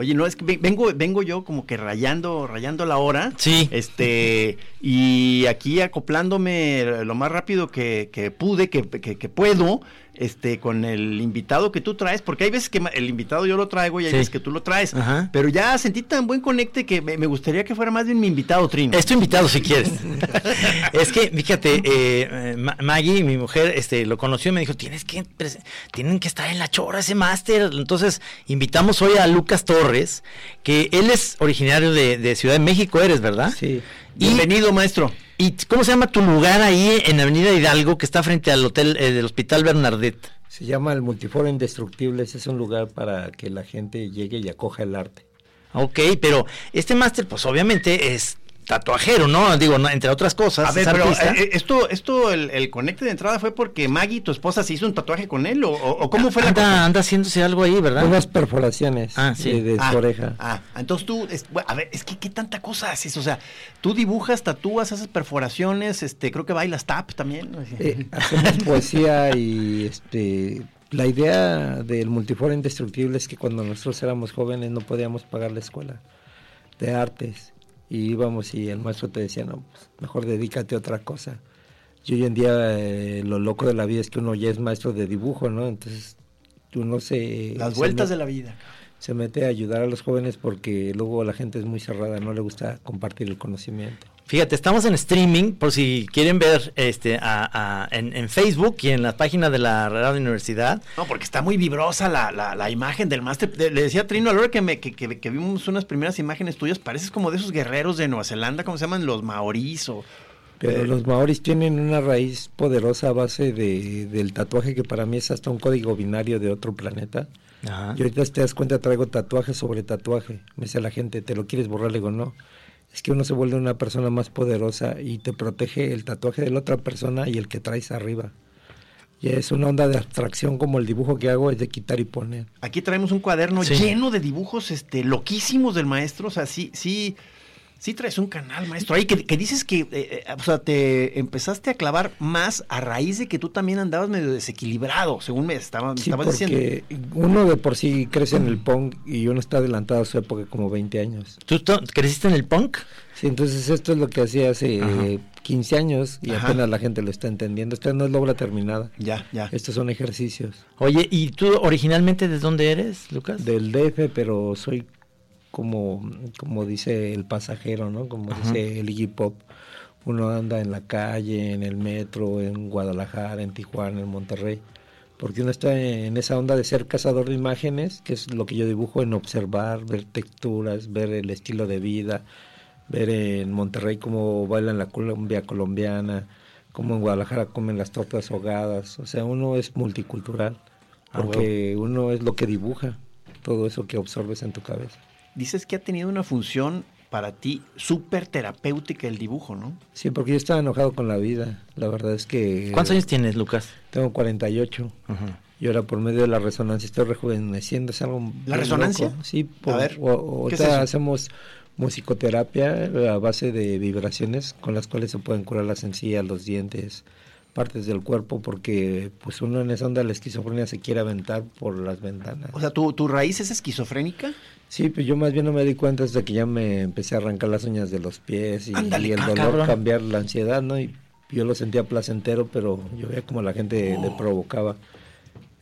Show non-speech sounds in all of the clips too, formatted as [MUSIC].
Oye, no, es que ve- vengo, vengo yo como que rayando, rayando la hora. Sí. Este, y aquí acoplándome lo más rápido que, que pude, que, que- que puedo, este, con el invitado que tú traes, porque hay veces que el invitado yo lo traigo y hay Sí. veces que tú lo traes. Ajá. Pero ya sentí tan buen conecte que me, me gustaría que fuera más bien mi invitado, Trino. Es tu invitado si quieres. [LAUGHS] es que, fíjate, eh, eh, Ma- Maggie, mi mujer, este, lo conoció y me dijo, tienes que, tienen que estar en la chora ese máster. Entonces, invitamos hoy a Lucas Torres, que él es originario de, de Ciudad de México, eres, ¿verdad? Sí. Bienvenido, maestro. ¿Y cómo se llama tu lugar ahí en Avenida Hidalgo, que está frente al hotel eh, del Hospital Bernardet? Se llama el Multiforo Indestructibles. Es un lugar para que la gente llegue y acoja el arte. Ok, pero este máster, pues obviamente es tatuajero, ¿no? Digo, no, entre otras cosas. A ver, es pero artista. eh, esto, esto, el, el conecte de entrada fue porque Maggie, tu esposa, se hizo un tatuaje con él, o, o- cómo fue la anda, cosa? anda haciéndose algo ahí, ¿verdad? Unas perforaciones Ah, sí. de, de Ah, su oreja. Ah, entonces tú, es- bueno, a ver, es que qué tanta cosa haces, o sea, tú dibujas, tatúas, haces perforaciones, este, creo que bailas tap también. Eh, hacemos [LAUGHS] poesía y este la idea del multiforo indestructible es que cuando nosotros éramos jóvenes no podíamos pagar la escuela de artes y íbamos y el maestro te decía no pues, mejor dedícate a otra cosa y hoy en día eh, lo loco de la vida es que uno ya es maestro de dibujo no entonces uno se Las se vueltas me- de la vida. se mete a ayudar a los jóvenes porque luego la gente es muy cerrada no le gusta compartir el conocimiento Fíjate, estamos en streaming, por si quieren ver este a- a- en, en Facebook y en la página de la Radio Universidad. No, porque está muy vibrosa la, la, la imagen del máster. De- Le decía a Trino, a la hora que, me, que, que- que vimos unas primeras imágenes tuyas, pareces como de esos guerreros de Nueva Zelanda, ¿cómo se llaman? Los maorís o... Pero Eh, los maoris tienen una raíz poderosa a base de, del tatuaje que para mí es hasta un código binario de otro planeta. Ajá. Y ahorita si te das cuenta traigo tatuaje sobre tatuaje. Me dice la gente, ¿te lo quieres borrar? Le digo, no. Es que uno se vuelve una persona más poderosa y te protege el tatuaje de la otra persona y el que traes arriba. Y es una onda de abstracción como el dibujo que hago es de quitar y poner. Aquí traemos un cuaderno Sí. lleno de dibujos este, loquísimos del maestro. O sea, sí, sí, sí traes un canal, maestro. Ahí que, que dices que, eh, eh, o sea, te empezaste a clavar más a raíz de que tú también andabas medio desequilibrado, según me, estaba, me Sí, estabas diciendo. porque uno de por sí crece en el punk y uno está adelantado a su época como 20 años. ¿Tú creciste en el punk? Sí, entonces esto es lo que hacía hace Ajá. eh, 15 años y Ajá. apenas la gente lo está entendiendo. Esta no es la obra terminada. Ya, ya. Estos son ejercicios Oye, ¿y tú originalmente de dónde eres, Lucas? del DF, pero soy como, como dice el pasajero, ¿no? Como dice el Iggy Pop. Uno anda en la calle, en el metro, en Guadalajara, en Tijuana, en Monterrey. Porque uno está en esa onda de ser cazador de imágenes, que es lo que yo dibujo, en observar, ver texturas, ver el estilo de vida, ver en Monterrey cómo bailan la cumbia colombiana, cómo en Guadalajara comen las tortas ahogadas. O sea, uno es multicultural, Ah, porque uno es lo que dibuja, todo eso que absorbes en tu cabeza. Dices que ha tenido una función para ti súper terapéutica el dibujo, ¿no? Sí, porque yo estaba enojado con la vida. La verdad es que... ¿Cuántos años tienes, Lucas? Tengo 48. Y ahora por medio de la resonancia estoy rejuveneciendo. Es algo ¿La resonancia? loco. Sí, por, A ver, o- o- ¿qué es ahorita eso? hacemos musicoterapia a base de vibraciones con las cuales se pueden curar las encías, los dientes, partes del cuerpo, porque pues uno en esa onda de la esquizofrenia se quiere aventar por las ventanas. O sea, ¿tu, tu raíz es esquizofrénica? Sí, pues yo más bien no me di cuenta hasta que ya me empecé a arrancar las uñas de los pies y, el dolor cabrón. cambiar la ansiedad, ¿no? Y yo lo sentía placentero, pero yo veía como la gente le provocaba.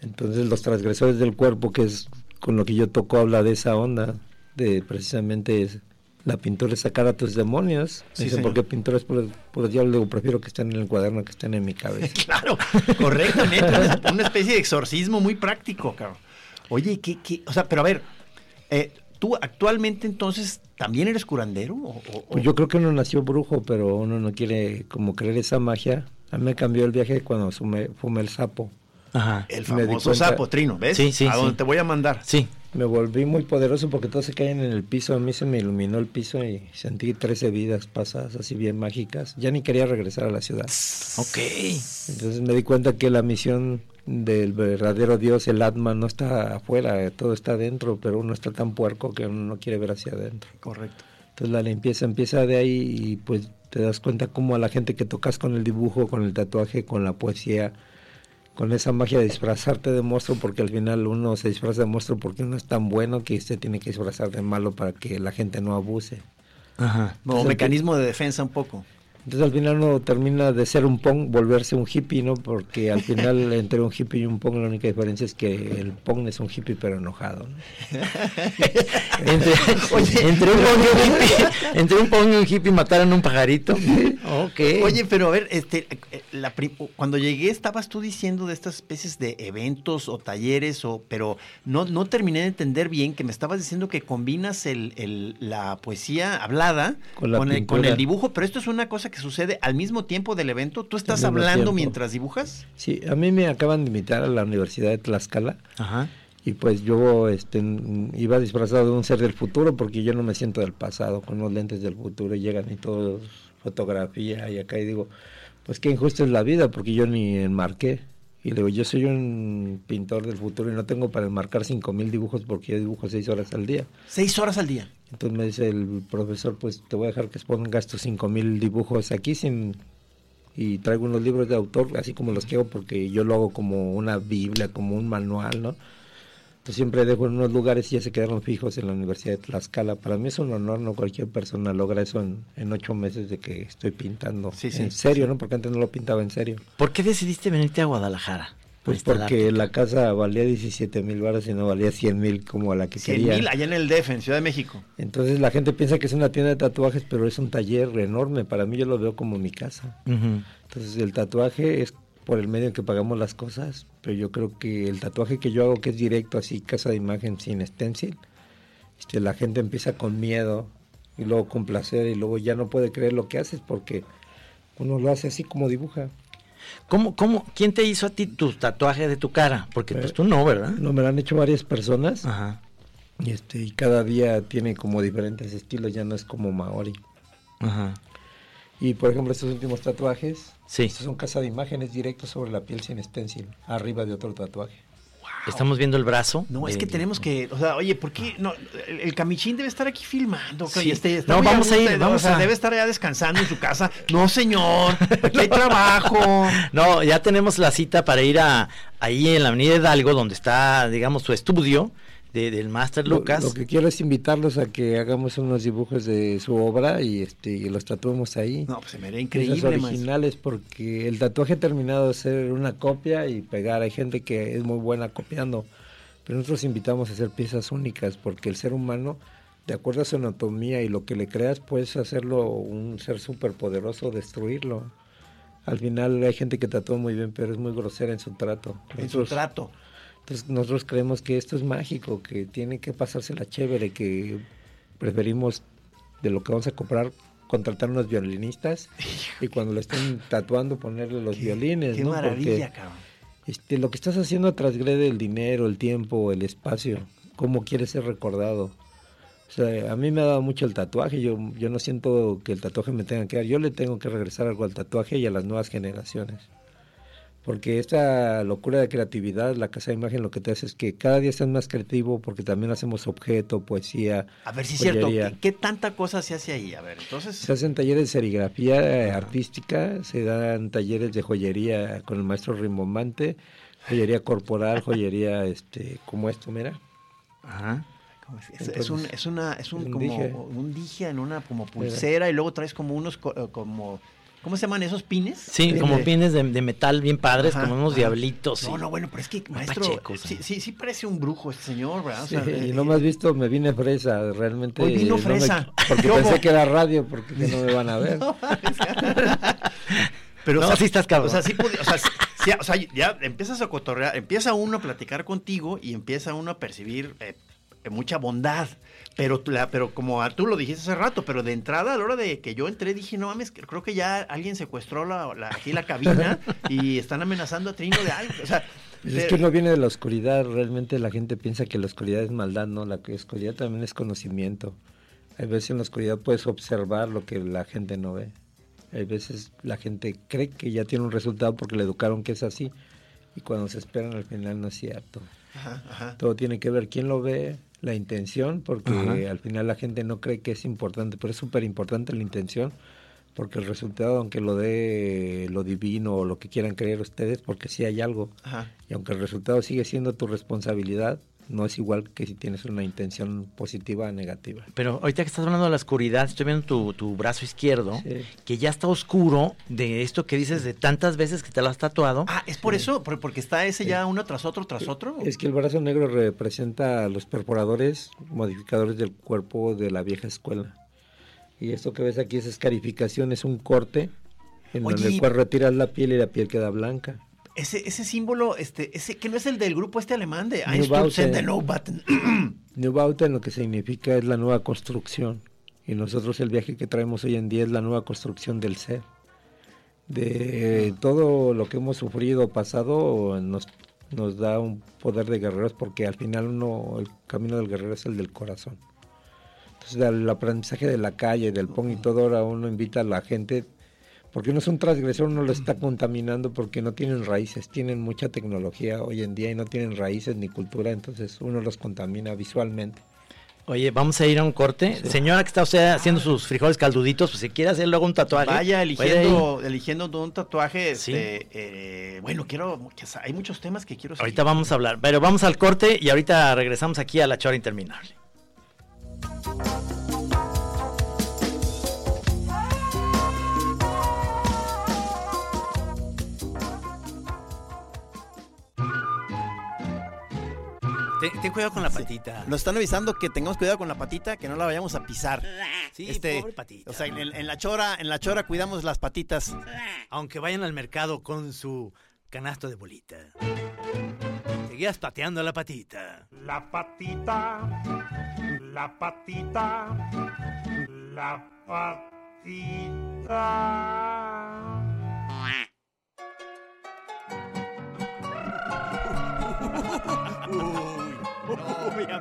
Entonces los transgresores del cuerpo, que es con lo que yo toco, habla de esa onda, de precisamente la pintura es sacar a tus demonios. Sí, Dice, señor. porque pintores por, por el diablo, digo, prefiero que estén en el cuaderno que estén en mi cabeza. [LAUGHS] Claro, correctamente. una- Una especie de exorcismo muy práctico, cabrón. Oye, ¿qué, qué? O sea, pero a ver, eh, ¿tú actualmente entonces también eres curandero? O, o- Pues yo creo que uno nació brujo, pero uno no quiere como creer esa magia. A mí me cambió el viaje cuando fumé el sapo. Ajá. el famoso sapo, Trino, ¿ves? Sí, sí, A donde sí. te voy a mandar. Sí. Me volví muy poderoso porque todos se caen en el piso. A mí se me iluminó el piso y sentí 13 vidas pasadas así bien mágicas. Ya ni quería regresar a la ciudad. Ok. Entonces me di cuenta que la misión del verdadero Dios, el Atman, no está afuera, todo está adentro, pero uno está tan puerco que uno no quiere ver hacia adentro. Correcto. Entonces la limpieza empieza de ahí y pues te das cuenta cómo a la gente que tocas con el dibujo, con el tatuaje, con la poesía, con esa magia de disfrazarte de monstruo, porque al final uno se disfraza de monstruo porque uno es tan bueno que se tiene que disfrazar de malo para que la gente no abuse. Ajá. Como Entonces, mecanismo de defensa un poco. Entonces al final uno termina de ser un punk, volverse un hippie, ¿no? Porque al final [LAUGHS] entre un hippie y un punk la única diferencia es que el punk es un hippie pero enojado, ¿no? [LAUGHS] Entre, entre un pong y un hippie, entre un pong y un hippie mataron un pajarito. Ok. Oye, pero a ver, este, la cuando llegué estabas tú diciendo de estas especies de eventos o talleres, o, pero no, no terminé de entender bien que me estabas diciendo que combinas el, el- la poesía hablada Con la el, con el dibujo, pero esto es una cosa que sucede al mismo tiempo del evento. ¿Tú estás hablando tiempo. mientras dibujas? Sí, a mí me acaban de invitar a la Universidad de Tlaxcala Ajá. y pues yo este, iba disfrazado de un ser del futuro porque yo no me siento del pasado con los lentes del futuro y llegan y todo fotografía y acá y digo, pues qué injusta es la vida porque yo ni enmarqué. Y le digo, yo soy un pintor del futuro y no tengo para enmarcar cinco mil dibujos porque yo dibujo seis horas al día. Seis horas al día. Entonces me dice el profesor, pues te voy a dejar que expongas tus cinco mil dibujos aquí sin y traigo unos libros de autor, así como los que hago, porque yo lo hago como una biblia, como un manual, ¿no? Entonces siempre dejo en unos lugares y ya se quedaron fijos en la Universidad de Tlaxcala. Para mí es un honor, no cualquier persona logra eso en, en ocho meses de que estoy pintando. Sí, sí, en serio, ¿no? Porque antes no lo pintaba en serio. ¿Por qué decidiste venirte a Guadalajara? Pues A porque la casa valía 17 mil baros y no valía 100 mil como la que 100 quería. mil allá en el DF, en Ciudad de México. Entonces la gente piensa que es una tienda de tatuajes, pero es un taller enorme. Para mí yo lo veo como mi casa. Entonces el tatuaje es por el medio en que pagamos las cosas, pero yo creo que el tatuaje que yo hago, que es directo, así, casa de imagen sin stencil, este, la gente empieza con miedo y luego con placer y luego ya no puede creer lo que haces porque uno lo hace así como dibuja. ¿Cómo, cómo, ¿Quién te hizo a ti tu tatuaje de tu cara? Porque pues tú no, ¿verdad? No, me lo han hecho varias personas Ajá. y, este, y cada día tiene como diferentes estilos, ya no es como Maori. Ajá. Y por ejemplo, estos últimos tatuajes, Sí. estos son casa de imágenes directos sobre la piel sin stencil, arriba de otro tatuaje. Estamos viendo el brazo. No, es que tenemos que, o sea, oye, ¿por qué? No, el, el camichín debe estar aquí filmando. Sí. este, está No, vamos a ir, vamos sea, a- debe estar allá descansando en su casa. No, señor, aquí hay trabajo. [LAUGHS] No, ya tenemos la cita para ir a ahí en la Avenida Hidalgo, donde está, digamos, su estudio de- del Master Lo- Lucas. Lo, que quiero es invitarlos a que hagamos unos dibujos de su obra y este y los tatuemos ahí. No, pues se me haría increíble, maestro. originales porque el tatuaje ha terminado de ser una copia y pegar. Hay gente que es muy buena copiando, pero nosotros invitamos a hacer piezas únicas porque el ser humano, de acuerdo a su anatomía y lo que le creas, puedes hacerlo un ser súper poderoso, destruirlo. Al final hay gente que tatúa muy bien, pero es muy grosera en su trato. En su trato. Entonces nosotros creemos que esto es mágico, que tiene que pasársela chévere, que preferimos de lo que vamos a comprar contratar unos violinistas y cuando lo estén tatuando ponerle los violines, Qué ¿no? maravilla, Porque cabrón. este, lo que estás haciendo transgrede el dinero, el tiempo, el espacio, cómo quieres ser recordado. O sea, a mí me ha dado mucho el tatuaje, yo, yo no siento que el tatuaje me tenga que dar, yo le tengo que regresar algo al tatuaje y a las nuevas generaciones. Porque esta locura de creatividad, la casa de imagen lo que te hace es que cada día estás más creativo porque también hacemos objeto, poesía. A ver si es cierto. ¿Qué, qué tanta cosa se hace ahí? A ver, entonces. Se hacen talleres de serigrafía eh, artística, se dan talleres de joyería con el maestro Rimbombante, joyería corporal, joyería este como esto, mira. Ajá. ¿cómo es? Un, es una, es un, un como dije. un dije en una como pulsera y luego traes como unos eh, como ¿Cómo se llaman esos pines? Sí, De- como pines de, de metal bien padres, Ajá, como unos ajá. diablitos. No, no, bueno, pero es que, maestro, pachecos, sí, ¿no? sí, sí parece un brujo este señor, ¿verdad? O sea, eh, y no me has visto, me vine fresa, realmente. Hoy vino no me- fresa. [LAUGHS] porque ¿Qué pensé que era radio, porque que no me van a [LAUGHS] ver. [LAUGHS] Pero, No, sí estás cabrón. O sea, sí, o sea, sí- o sea, ya empiezas a cotorrear, empieza uno a platicar contigo y empieza uno a percibir eh, mucha bondad. Pero, la- pero como tú lo dijiste hace rato, pero de entrada, a la hora de que yo entré, dije, no mames, creo que ya alguien secuestró la, la- aquí la cabina [LAUGHS] y están amenazando a Trino de algo. O sea, de- es que uno viene de la oscuridad, realmente la gente piensa que la oscuridad es maldad, no, la oscuridad también es conocimiento. Hay veces en la oscuridad puedes observar lo que la gente no ve. Hay veces la gente cree que ya tiene un resultado porque le educaron que es así y cuando se esperan al final no es cierto. Ajá, ajá. Todo tiene que ver quién lo ve, la intención, porque Ajá. al final la gente no cree que es importante, pero es súper importante la intención, porque el resultado, aunque lo dé lo divino o lo que quieran creer ustedes, porque sí hay algo, Ajá. y aunque el resultado sigue siendo tu responsabilidad, no es igual que si tienes una intención positiva o negativa. Pero ahorita que estás hablando de la oscuridad, estoy viendo tu, tu brazo izquierdo, Sí. que ya está oscuro de esto que dices de tantas veces que te lo has tatuado. Ah, ¿es por eso? ¿Por- ¿Porque está ese ya uno tras otro, tras otro? Es que el brazo negro representa a los perforadores, modificadores del cuerpo de la vieja escuela. Y esto que ves aquí es escarificación, es un corte en Oye, donde el cual retiras la piel y la piel queda blanca. Ese, ese símbolo, este, ese, que no es el del grupo este alemán de. Einstürzen de Neubauten. Neubauten [CLEARS THROAT] lo que significa es la nueva construcción. Y nosotros el viaje que traemos hoy en día es la nueva construcción del ser. De todo lo que hemos sufrido pasado nos, nos da un poder de guerreros porque al final uno, el camino del guerrero es el del corazón. Entonces el aprendizaje de la calle, del pong y todo, ahora uno invita a la gente, porque uno es un transgresor, uno lo está contaminando porque no tienen raíces, tienen mucha tecnología hoy en día y no tienen raíces ni cultura, entonces uno los contamina visualmente. Oye, vamos a ir a un corte. Señora que está usted haciendo sus frijoles calduditos, pues si quiere hacer luego un tatuaje. Vaya eligiendo, eligiendo un tatuaje. Sí. Este, eh, bueno, quiero. Hay muchos temas que quiero seguir. Ahorita vamos a hablar, pero vamos al corte y ahorita regresamos aquí a la chora interminable. Ten, ten cuidado con la patita. Nos están avisando que tengamos cuidado con la patita, que no la vayamos a pisar. Sí, Este, pobre patita. O sea, en, en la chora, en la chora cuidamos las patitas. Aunque vayan al mercado con su canasto de bolita. Seguías pateando la patita. La patita, la patita, la patita.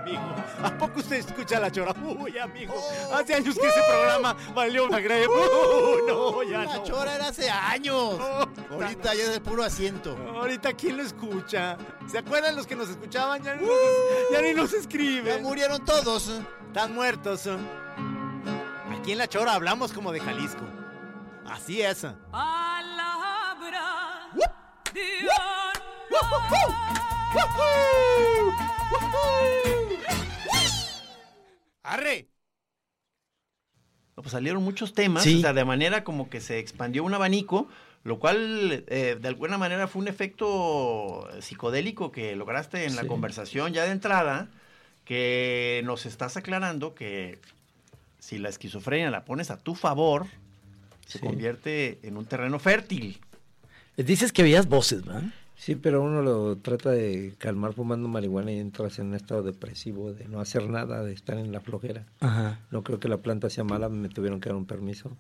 Amigo. ¿A poco usted escucha la chora? Uy, amigo. Hace años que ese programa valió una greve. Uy, no, ya La no. chora era hace años. Oh, Ahorita ya es de puro asiento. Ahorita, ¿quién lo escucha? ¿Se acuerdan los que nos escuchaban? Ya, ni nos- ya ni nos Ya escriben. murieron todos. Están muertos. Aquí en La Chora hablamos como de Jalisco. Así es. Palabra de ¡Arre! No, pues salieron muchos temas, Sí. o sea, de manera como que se expandió un abanico, lo cual eh, de alguna manera fue un efecto psicodélico que lograste en la conversación ya de entrada, que nos estás aclarando que si la esquizofrenia la pones a tu favor, se Sí. convierte en un terreno fértil. Dices que veías voces, ¿verdad? Sí, pero uno lo trata de calmar fumando marihuana y entras en un estado depresivo, de no hacer nada, de estar en la flojera. Ajá. No creo que la planta sea mala, me tuvieron que dar un permiso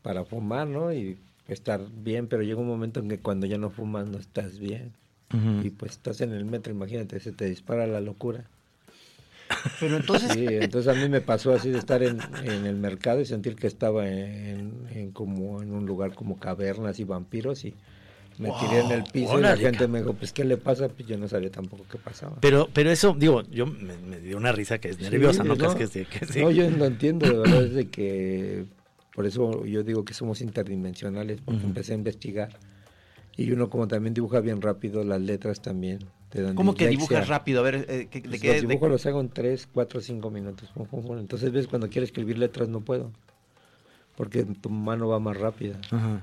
para fumar, ¿no? Y estar bien, pero llega un momento en que cuando ya no fumas no estás bien. Y pues estás en el metro, imagínate, se te dispara la locura. Pero entonces, Sí, entonces a mí me pasó así de estar en, en el mercado y sentir que estaba en, en como en un lugar como cavernas y vampiros y me tiré en el piso y la gente me dijo, pues ¿qué le pasa? Pues yo no sabía tampoco qué pasaba. Pero, pero eso, digo, yo me, me dio una risa que es nerviosa, Sí, ¿no? Que es que sí, que sí. No, yo no entiendo, de verdad, es de que por eso yo digo que somos interdimensionales, porque empecé a investigar. Y uno como también dibuja bien rápido, las letras también te dan ¿cómo que dislexia. dibujas rápido? A ver, eh, ¿qué- ¿de Pues qué? los de- dibujos los hago en 3, 4, 5 minutos. Entonces ves cuando quiero escribir letras no puedo. porque tu mano va más rápida. Ajá.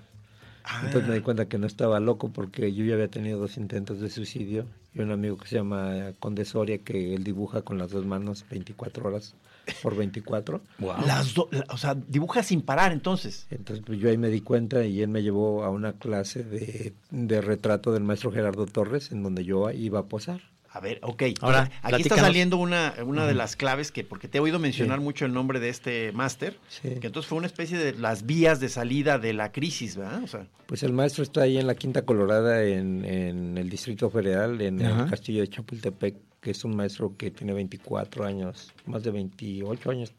Entonces me di cuenta que no estaba loco porque yo ya había tenido dos intentos de suicidio y un amigo que se llama Conde Soria que él dibuja con las dos manos 24 horas por 24. Las do- la- o sea, dibuja sin parar entonces. Entonces pues, yo ahí me di cuenta y él me llevó a una clase de, de retrato del maestro Gerardo Torres en donde yo iba a posar. A ver, ok. Ahora, aquí está saliendo una, una de las claves que, porque te he oído mencionar Sí. mucho el nombre de este máster, Sí. que entonces fue una especie de las vías de salida de la crisis, ¿verdad? O sea, Pues el maestro está ahí en la Quinta Colorada, en, en el Distrito Federal, en el Castillo de Chapultepec, que es un maestro que tiene 24 años, más de 28 años,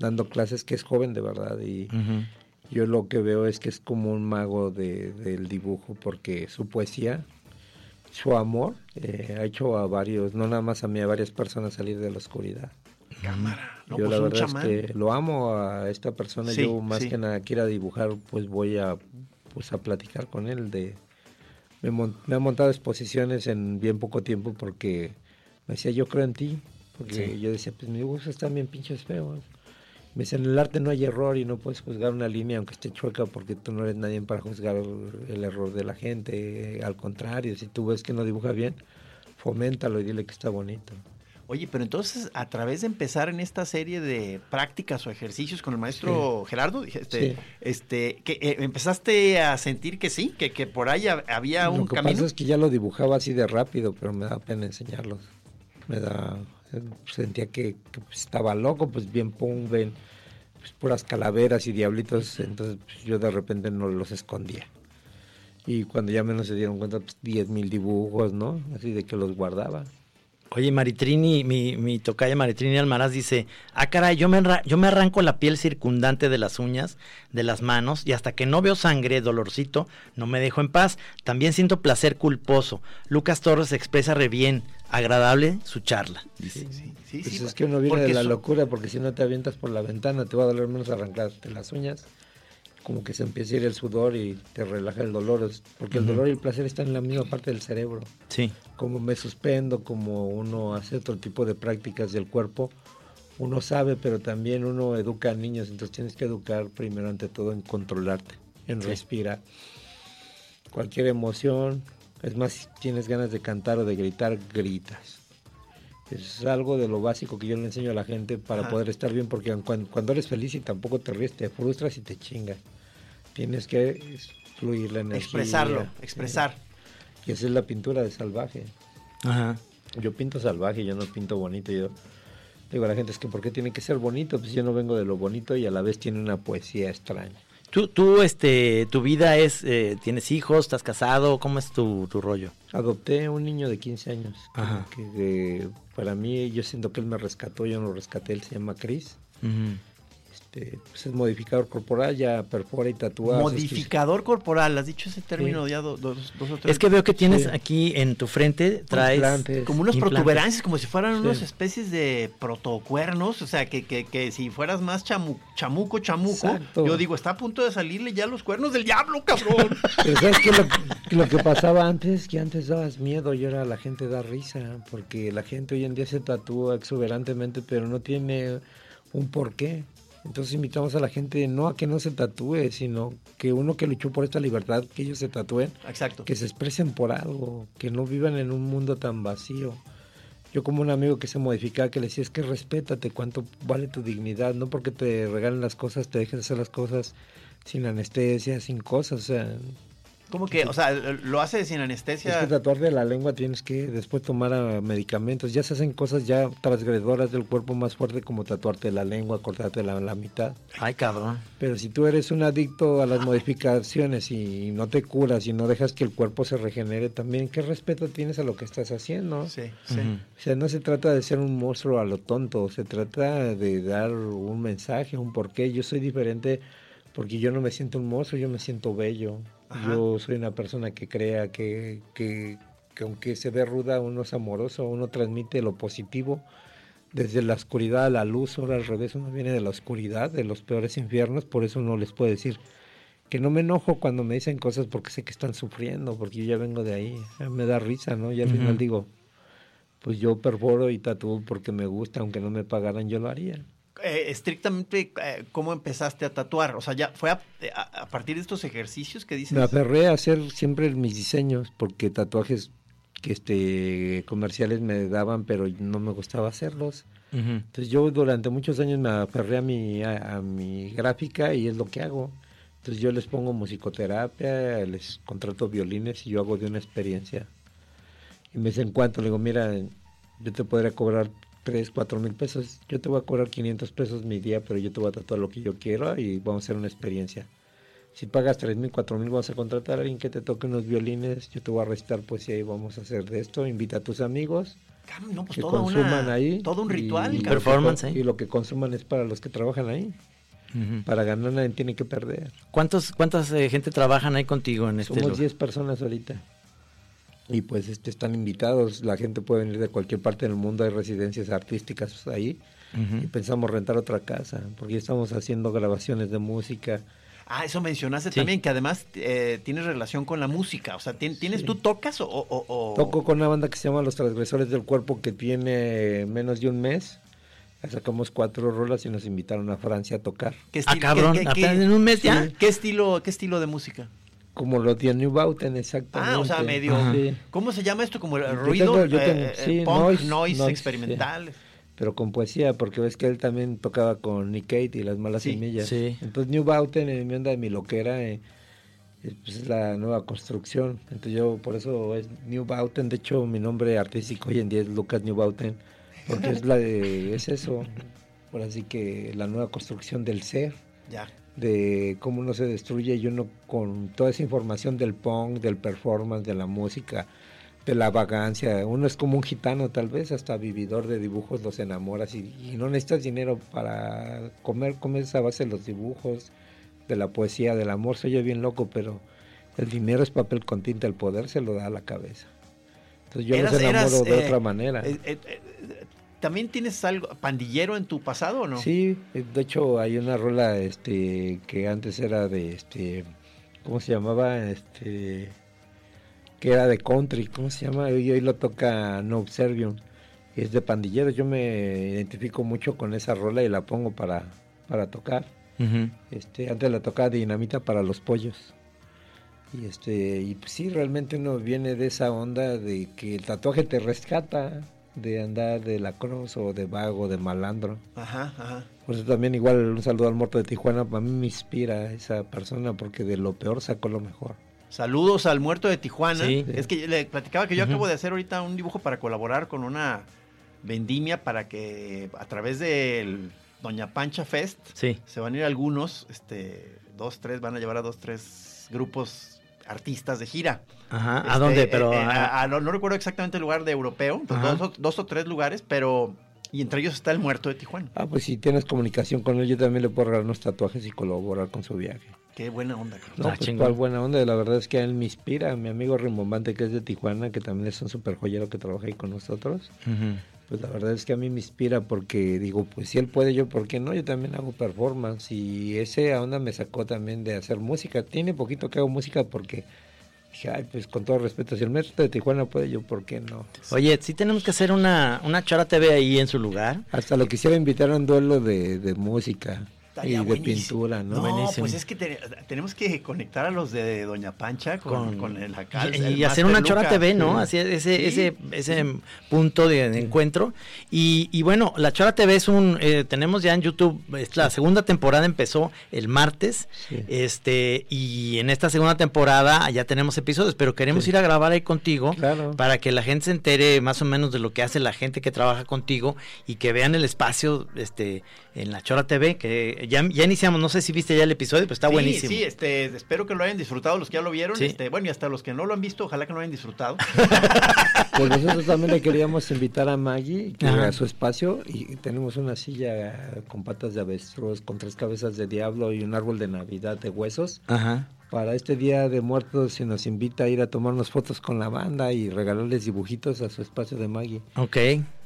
dando clases, que es joven de verdad. Y yo lo que veo es que es como un mago de- del dibujo, porque su poesía, su amor, eh, ha hecho a varios, no nada más a mí, a varias personas salir de la oscuridad. cámara. No, yo pues la verdad chamán. es que lo amo a esta persona. Sí, yo más sí. que nada quiera dibujar, pues voy a pues a platicar con él de me, mon- me ha montado exposiciones en bien poco tiempo porque me decía yo creo en ti porque Sí. yo decía pues mis dibujos están bien pinches feos me dice en el arte no hay error y no puedes juzgar una línea aunque esté chueca porque tú no eres nadie para juzgar el error de la gente al contrario si tú ves que no dibuja bien foméntalo y dile que está bonito Oye, pero entonces, a través de empezar en esta serie de prácticas o ejercicios con el maestro Gerardo, este, Sí. este, que eh, empezaste a sentir que sí, que, que por ahí hab- había un Lo que camino. pasa es que ya lo dibujaba así de rápido, pero me da pena enseñarlos. Me da. Sentía que, pues, estaba loco, pues bien pum, ven, pues, puras calaveras y diablitos. Entonces pues, yo de repente no los escondía. Y cuando ya menos se dieron cuenta, pues 10 mil dibujos, ¿no? Así de que los guardaba. Oye, Maritrini, mi, mi tocaya Maritrini Almaraz dice, ah, caray, yo me, yo me arranco la piel circundante de las uñas, de las manos, y hasta que no veo sangre, dolorcito, no me dejo en paz. También siento placer culposo. Lucas Torres expresa re bien, agradable su charla. Dice. Sí, sí, Pues sí, es que uno viene de la locura, porque si no te avientas por la ventana, te va a doler menos arrancarte las uñas. Como que se empieza a ir el sudor y te relaja el dolor. Porque el dolor y el placer están en la misma parte del cerebro. Sí. como me suspendo, como uno hace otro tipo de prácticas del cuerpo, uno sabe, pero también uno educa a niños, entonces tienes que educar primero ante todo en controlarte, en respirar. Cualquier emoción, es más, si tienes ganas de cantar o de gritar, gritas. Es algo de lo básico que yo le enseño a la gente para Ajá. poder estar bien, porque cuando, cuando eres feliz y tampoco te ríes, te frustras y te chingas. Tienes que fluir la energía. expresarlo, eh, expresar. Y esa es la pintura de salvaje. Ajá. Yo pinto salvaje, yo no pinto bonito. Yo digo a la gente, es que ¿por qué tiene que ser bonito? Pues yo no vengo de lo bonito y a la vez tiene una poesía extraña. Tú, tú, este, tu vida es, eh, tienes hijos, estás casado, ¿cómo es tu, tu rollo? Adopté un niño de 15 años. Ajá. Que, que para mí, yo siento que él me rescató, yo no lo rescaté, él se llama Chris. Este, pues es modificador corporal, ya perfora y tatúa. sus- Modificador corporal, has dicho ese término ya do- dos, dos o tres Es que veo que tienes Sí. aquí en tu frente, traes... Implantes. como unos implantes. protuberancias, como si fueran Sí. unas especies de protocuernos, o sea, que, que, que si fueras más chamu- chamuco, chamuco, Exacto. yo digo, está a punto de salirle ya los cuernos del diablo, cabrón. [LAUGHS] Pero ¿sabes qué? Lo, que- lo que pasaba antes, que antes dabas miedo y ahora la gente da risa, porque la gente hoy en día se tatúa exuberantemente, pero no tiene un porqué. Entonces invitamos a la gente no a que no se tatúe, sino que uno que luchó por esta libertad, que ellos se tatúen, Exacto. que se expresen por algo, que no vivan en un mundo tan vacío. Yo como un amigo que se modificaba, que le decía, es que respétate cuánto vale tu dignidad, no porque te regalen las cosas, te dejes hacer las cosas sin anestesia, sin cosas, o sea, ¿Cómo que? O sea, lo hace sin es anestesia. que tatuarte la lengua tienes que después tomar ah, medicamentos. Ya se hacen cosas ya transgredoras del cuerpo más fuerte como tatuarte la lengua, cortarte la, la mitad. Ay, cabrón. Pero si tú eres un adicto a las modificaciones y no te curas y no dejas que el cuerpo se regenere también, ¿qué respeto tienes a lo que estás haciendo? Sí, sí. O sea, no se trata de ser un monstruo a lo tonto, se trata de dar un mensaje, un porqué. Yo soy diferente porque yo no me siento un monstruo, yo me siento bello. Ajá. Yo soy una persona que crea que, que, que aunque se ve ruda, uno es amoroso, uno transmite lo positivo. Desde la oscuridad a la luz, ahora al revés, uno viene de la oscuridad, de los peores infiernos, por eso uno les puede decir que no me enojo cuando me dicen cosas porque sé que están sufriendo, porque yo ya vengo de ahí, sea, me da risa, ¿no? Y al final digo, pues yo perforo y tatúo porque me gusta, aunque no me pagaran, yo lo haría. Eh, estrictamente, eh, ¿cómo empezaste a tatuar? O sea, ya fue a, a- a partir de estos ejercicios que dices. Me aferré a hacer siempre mis diseños porque tatuajes que este comerciales me daban, pero no me gustaba hacerlos. Entonces yo durante muchos años me aferré a mi, a, a mi gráfica y es lo que hago. Entonces yo les pongo musicoterapia, les contrato violines y yo hago de una experiencia. Y me dicen cuánto, le digo, mira, yo te podría cobrar 3, 4 mil pesos, yo te voy a cobrar 500 pesos mi día, pero yo te voy a tatuar lo que yo quiero y vamos a hacer una experiencia. Si pagas 3 mil, 4 mil, vamos a contratar a alguien que te toque unos violines, yo te voy a recitar poesía y vamos a hacer de esto, invita a tus amigos no, pues que toda consuman una, ahí. todo un ritual. y cabrón. lo que Performance. Y lo que consuman es para los que trabajan ahí. Ujú. Para ganar nadie tiene que perder. ¿Cuántos, ¿Cuántas eh, gente trabajan ahí contigo en este Somos lugar? 10 personas ahorita. Y pues este, están invitados, la gente puede venir de cualquier parte del mundo, hay residencias artísticas ahí. Y pensamos rentar otra casa, porque ya estamos haciendo grabaciones de música. Ah, eso mencionaste Sí. también, que además eh, tienes relación con la música. O sea, ¿tien- ¿tienes Sí. tú tocas o...? o- o- Toco con una banda que se llama Los Transgresores del Cuerpo, que tiene menos de un mes. Sacamos cuatro rolas y nos invitaron a Francia a tocar. ¿Qué Ah, estilo- cabrón, qué- qué- apenas qué- en un mes ya. ¿Qué estilo, qué estilo de música? Como los de New Bauten, exactamente. Ah, o sea, medio... Sí. ¿Cómo se llama esto? Como el Yo ruido, tengo- yo eh, tengo- eh, sí, punk, noise, noise, noise, experimental. pero con poesía, porque ves que él también tocaba con Nick Cave y las malas Sí, semillas. sí. Entonces New Bauten, en mi onda de mi loquera, eh, eh, pues es la nueva construcción. Entonces yo, por eso es New Bauten. De hecho, mi nombre artístico hoy en día es Lucas New Bauten, porque es la de, es eso. Por así que la nueva construcción del ser, Ya. De cómo uno se destruye y uno con toda esa información del punk, del performance, de la música, de la vagancia. Uno es como un gitano, tal vez, hasta vividor de dibujos, los enamoras y, y no necesitas dinero para comer, comes a base de los dibujos, de la poesía, del amor. Se oye bien loco, pero el dinero es papel con tinta, el poder se lo da a la cabeza. Entonces yo los Eras- enamoro eras, de eh, otra manera. Eh, eh, eh, ¿También tienes algo pandillero en tu pasado o no? Sí, de hecho hay una rola este que antes era de este ¿cómo se llamaba? Este que era de country, ¿cómo se llama? Y hoy lo toca No Observium. y Es de pandilleros, yo me identifico mucho con esa rola y la pongo para para tocar. Este, antes la tocaba Dinamita para los pollos. Y este, y pues sí, realmente uno viene de esa onda de que el tatuaje te rescata de andar de la cruz o de vago, de malandro. Ajá, ajá. Por eso también igual un saludo al muerto de Tijuana, a mí me inspira esa persona porque de lo peor sacó lo mejor. Saludos al muerto de Tijuana. Sí. Es que le platicaba que yo acabo de hacer ahorita un dibujo para colaborar con una vendimia para que a través del Doña Pancha Fest Sí. se van a ir algunos, este, dos, tres, van a llevar a dos, tres grupos artistas de gira. Ajá. ¿A Este, dónde? Pero eh, eh, ah, a- a- no, no recuerdo exactamente el lugar de europeo, dos, o- dos o tres lugares, pero y entre ellos está el muerto de Tijuana. Ah, pues si tienes comunicación con él, yo también le puedo regalar unos tatuajes y colaborar con su viaje. Qué buena onda. No, Ah, pues chingón. cuál buena onda, la verdad es que a él me inspira, mi amigo Rimbombante que es de Tijuana, que también es un super joyero que trabaja ahí con nosotros, ujú. Pues la verdad es que a mí me inspira porque digo, pues si él puede, yo por qué no, yo también hago performance y ese onda me sacó también de hacer música, tiene poquito que hago música porque dije, ay, pues con todo respeto, si el maestro de Tijuana puede, yo por qué no. Oye, sí tenemos que hacer una, una Chora TV ahí en su lugar. Hasta lo quisiera invitar a un duelo de, de música y de buenísimo. pintura, ¿no? No, Buenísimo. pues es que te- tenemos que conectar a los de Doña Pancha con, Con- con el acá. y, hacer una Chora. TV, ¿no? Sí. Así ese, Sí. ese, ese punto de, de encuentro. Y, y bueno, la Chora TV es un, eh, tenemos ya en YouTube, la segunda temporada empezó el martes, este, y en esta segunda temporada ya tenemos episodios, pero queremos ir a grabar ahí contigo Claro. para que la gente se entere más o menos de lo que hace la gente que trabaja contigo y que vean el espacio, este, en la Chora TV, que ya, ya iniciamos, no sé si viste ya el episodio, pero está Sí, buenísimo. Sí, este, espero que lo hayan disfrutado los que ya lo vieron. Sí. Este, bueno, y hasta los que no lo han visto, ojalá que lo hayan disfrutado. [LAUGHS] Pues nosotros también le queríamos invitar a Maggie que a su espacio y tenemos una silla con patas de avestruz, con tres cabezas de diablo y un árbol de Navidad de huesos. Ajá. Para este Día de Muertos se nos invita a ir a tomarnos fotos con la banda y regalarles dibujitos a su espacio de Maggie. Ok,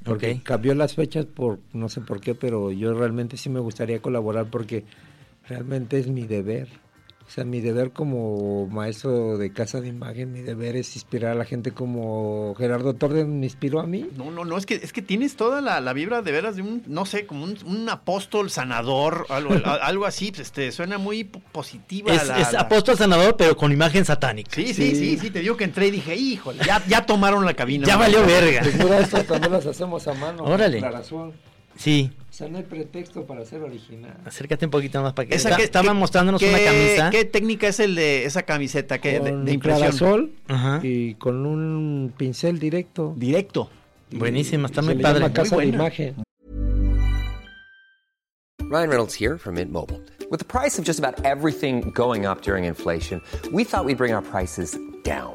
Porque ok. cambió las fechas por no sé por qué, pero yo realmente sí me gustaría colaborar porque realmente es mi deber. O sea, mi deber como maestro de casa de imagen, mi deber es inspirar a la gente como Gerardo Torres me inspiró a mí. No, no, no, es que, es que tienes toda la, la vibra de veras de un, no sé, como un, un apóstol sanador, algo, [LAUGHS] algo así, pues, este, suena muy po- positiva. Es, la- es la- apóstol sanador, pero con imagen satánica. Sí, sí, sí, sí, te digo que entré y dije, híjole, ya, ya tomaron la cabina. Ya valió verga. Pues mira, estas también las hacemos a mano. Órale. Sí, O sea, no hay pretexto para ser original. acércate un poquito más para que Esa que- estaba que- mostrándonos ¿qué- una camisa. ¿Qué técnica es el de esa camiseta que, de, Con de impresión? clarasol Ajá. y con un pincel directo. Directo. Y Buenísima, está muy padre. llama Muy casa de buena. imagen. Ryan Reynolds here from Mint Mobile. With the price of just about everything going up during inflation, we thought we'd bring our prices down.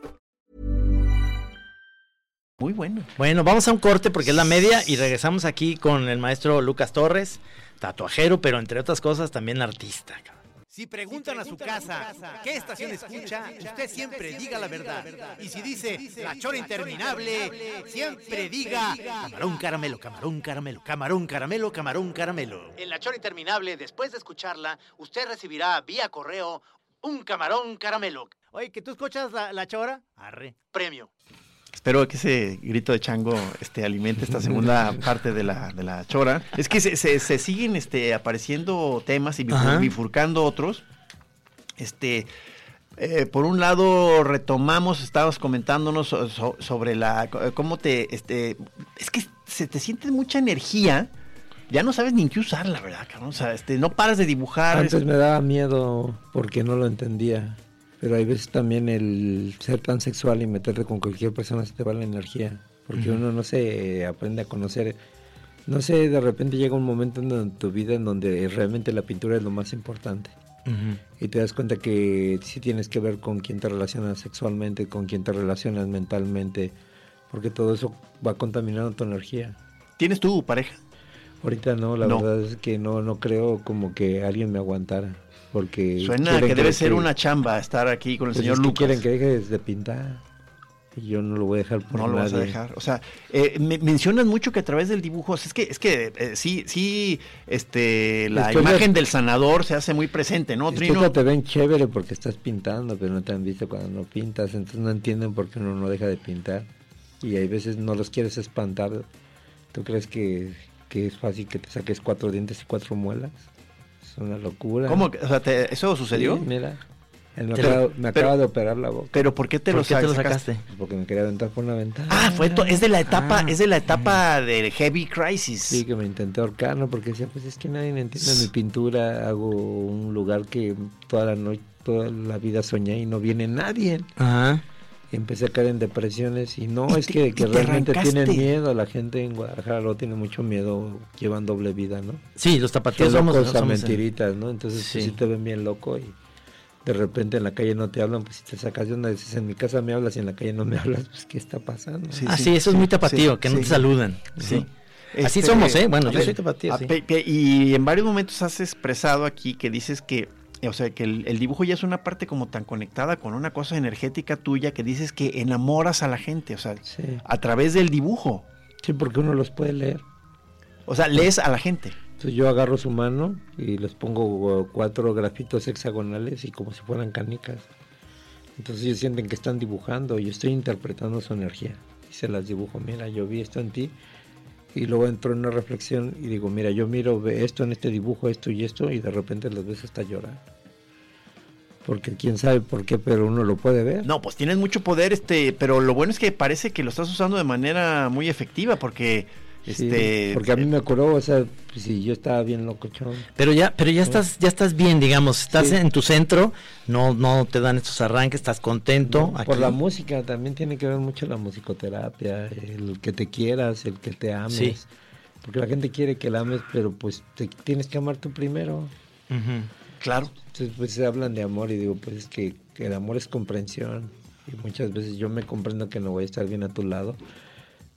Muy bueno. Bueno, vamos a un corte porque es la media y regresamos aquí con el maestro Lucas Torres, tatuajero, pero entre otras cosas también artista. Si preguntan a su casa qué estación escucha, usted siempre diga la verdad. Y si dice la chora interminable, siempre diga camarón caramelo, camarón caramelo, camarón caramelo, camarón caramelo. En la chora interminable, después de escucharla, usted recibirá vía correo un camarón caramelo. Oye, ¿que tú escuchas la, la chora? Arre, premio. Espero que ese grito de chango este, alimente esta segunda [LAUGHS] parte de la, de la chora. Es que se, se- se siguen este, apareciendo temas y Ajá. bifurcando otros. Este, eh, por un lado, retomamos, estabas comentándonos so- so- sobre la cómo te. Este, es que se te siente mucha energía. Ya no sabes ni en qué usarla, ¿verdad, cabrón? O sea, este, no paras de dibujar. Antes me daba miedo porque no lo entendía. Pero hay veces también el ser tan sexual y meterte con cualquier persona se te va la energía. Porque uno no se aprende a conocer. No sé, de repente llega un momento en, tu vida en donde realmente la pintura es lo más importante. Y te das cuenta que sí tienes que ver con quién te relacionas sexualmente, con quién te relacionas mentalmente. Porque todo eso va contaminando tu energía. ¿Tienes tu pareja? Ahorita no, la No. verdad es que no, no creo como que alguien me aguantara. Porque Suena que debe que- ser una chamba estar aquí con el pues señor Lucas. quieren que dejes de pintar. Y yo no lo voy a dejar por No lo vas a dejar. O sea, eh, me- mencionas mucho que a través del dibujo, o sea, es que, es que eh, sí, sí, este, la Después imagen del sanador se hace muy presente, ¿no, Trino? te ven chévere porque estás pintando, pero no te han visto cuando no pintas. Entonces no entienden por qué uno no deja de pintar. Y hay veces no los quieres espantar. ¿Tú crees que, que es fácil que te saques cuatro dientes y cuatro muelas? Es una locura. ¿Cómo? O sea, te- ¿eso sucedió? Sí, mira. Él me, acaba, lo- me pero- acaba de operar la boca. Pero ¿por qué te, ¿Por lo, qué te lo sacaste? sacaste? Porque me quería aventar por una ventana. Ah, fue to- es de la etapa, Ah. es de la etapa de Heavy Crisis. Sí, que me intenté ahorcar, ¿no? Porque decía, pues es que nadie me entiende mi pintura. Hago un lugar que toda la noche, toda la vida soñé y no viene nadie. Ajá. Empecé a caer en depresiones y no, Y es te- que, realmente arrancaste. tienen miedo. La gente en Guadalajara lo tiene mucho miedo, llevan doble vida, ¿no? Sí, los tapatíos Son somos, locos a somos- mentiritas, ¿no? Entonces Sí. pues, sí te ven bien loco y de repente en la calle no te hablan, pues si te sacas de una dices en mi casa me hablas y en la calle no me [LAUGHS] hablas, pues ¿qué está pasando? Sí, Ah, sí, eso es muy tapatío, sí, que no sí. te saludan. Sí. Sí. Así Este, somos, ¿eh? Bueno, yo soy tapatío, sí. y en varios momentos has expresado aquí que dices que, o sea, que el, el dibujo ya es una parte como tan conectada con una cosa energética tuya que dices que enamoras a la gente, o sea, Sí. a través del dibujo. Sí, porque uno los puede leer. O sea, lees a la gente. Entonces yo agarro su mano y les pongo uh, cuatro grafitos hexagonales y como si fueran canicas. Entonces ellos sienten que están dibujando y yo estoy interpretando su energía. Y se las dibujo, mira, yo vi esto en ti. Y luego entro en una reflexión y digo, mira, yo miro esto en este dibujo, esto y esto, y de repente los ves hasta llorar. Porque quién sabe por qué, pero uno lo puede ver. No, pues tienes mucho poder, este, pero lo bueno es que parece que lo estás usando de manera muy efectiva, porque, Sí, este, porque a mí me curó, o sea, pues, si yo estaba bien locochón. Pero ya, pero ya estás, ya estás bien, digamos, estás Sí. en tu centro, no, no te dan estos arranques, estás contento. Por aquí. la música también tiene que ver mucho la musicoterapia, el que te quieras, el que te ames. Sí. Porque la gente quiere que la ames, pero pues te tienes que amar tú primero. Claro. Entonces pues se hablan de amor y digo, pues es que, que el amor es comprensión. Y muchas veces yo me comprendo que no voy a estar bien a tu lado,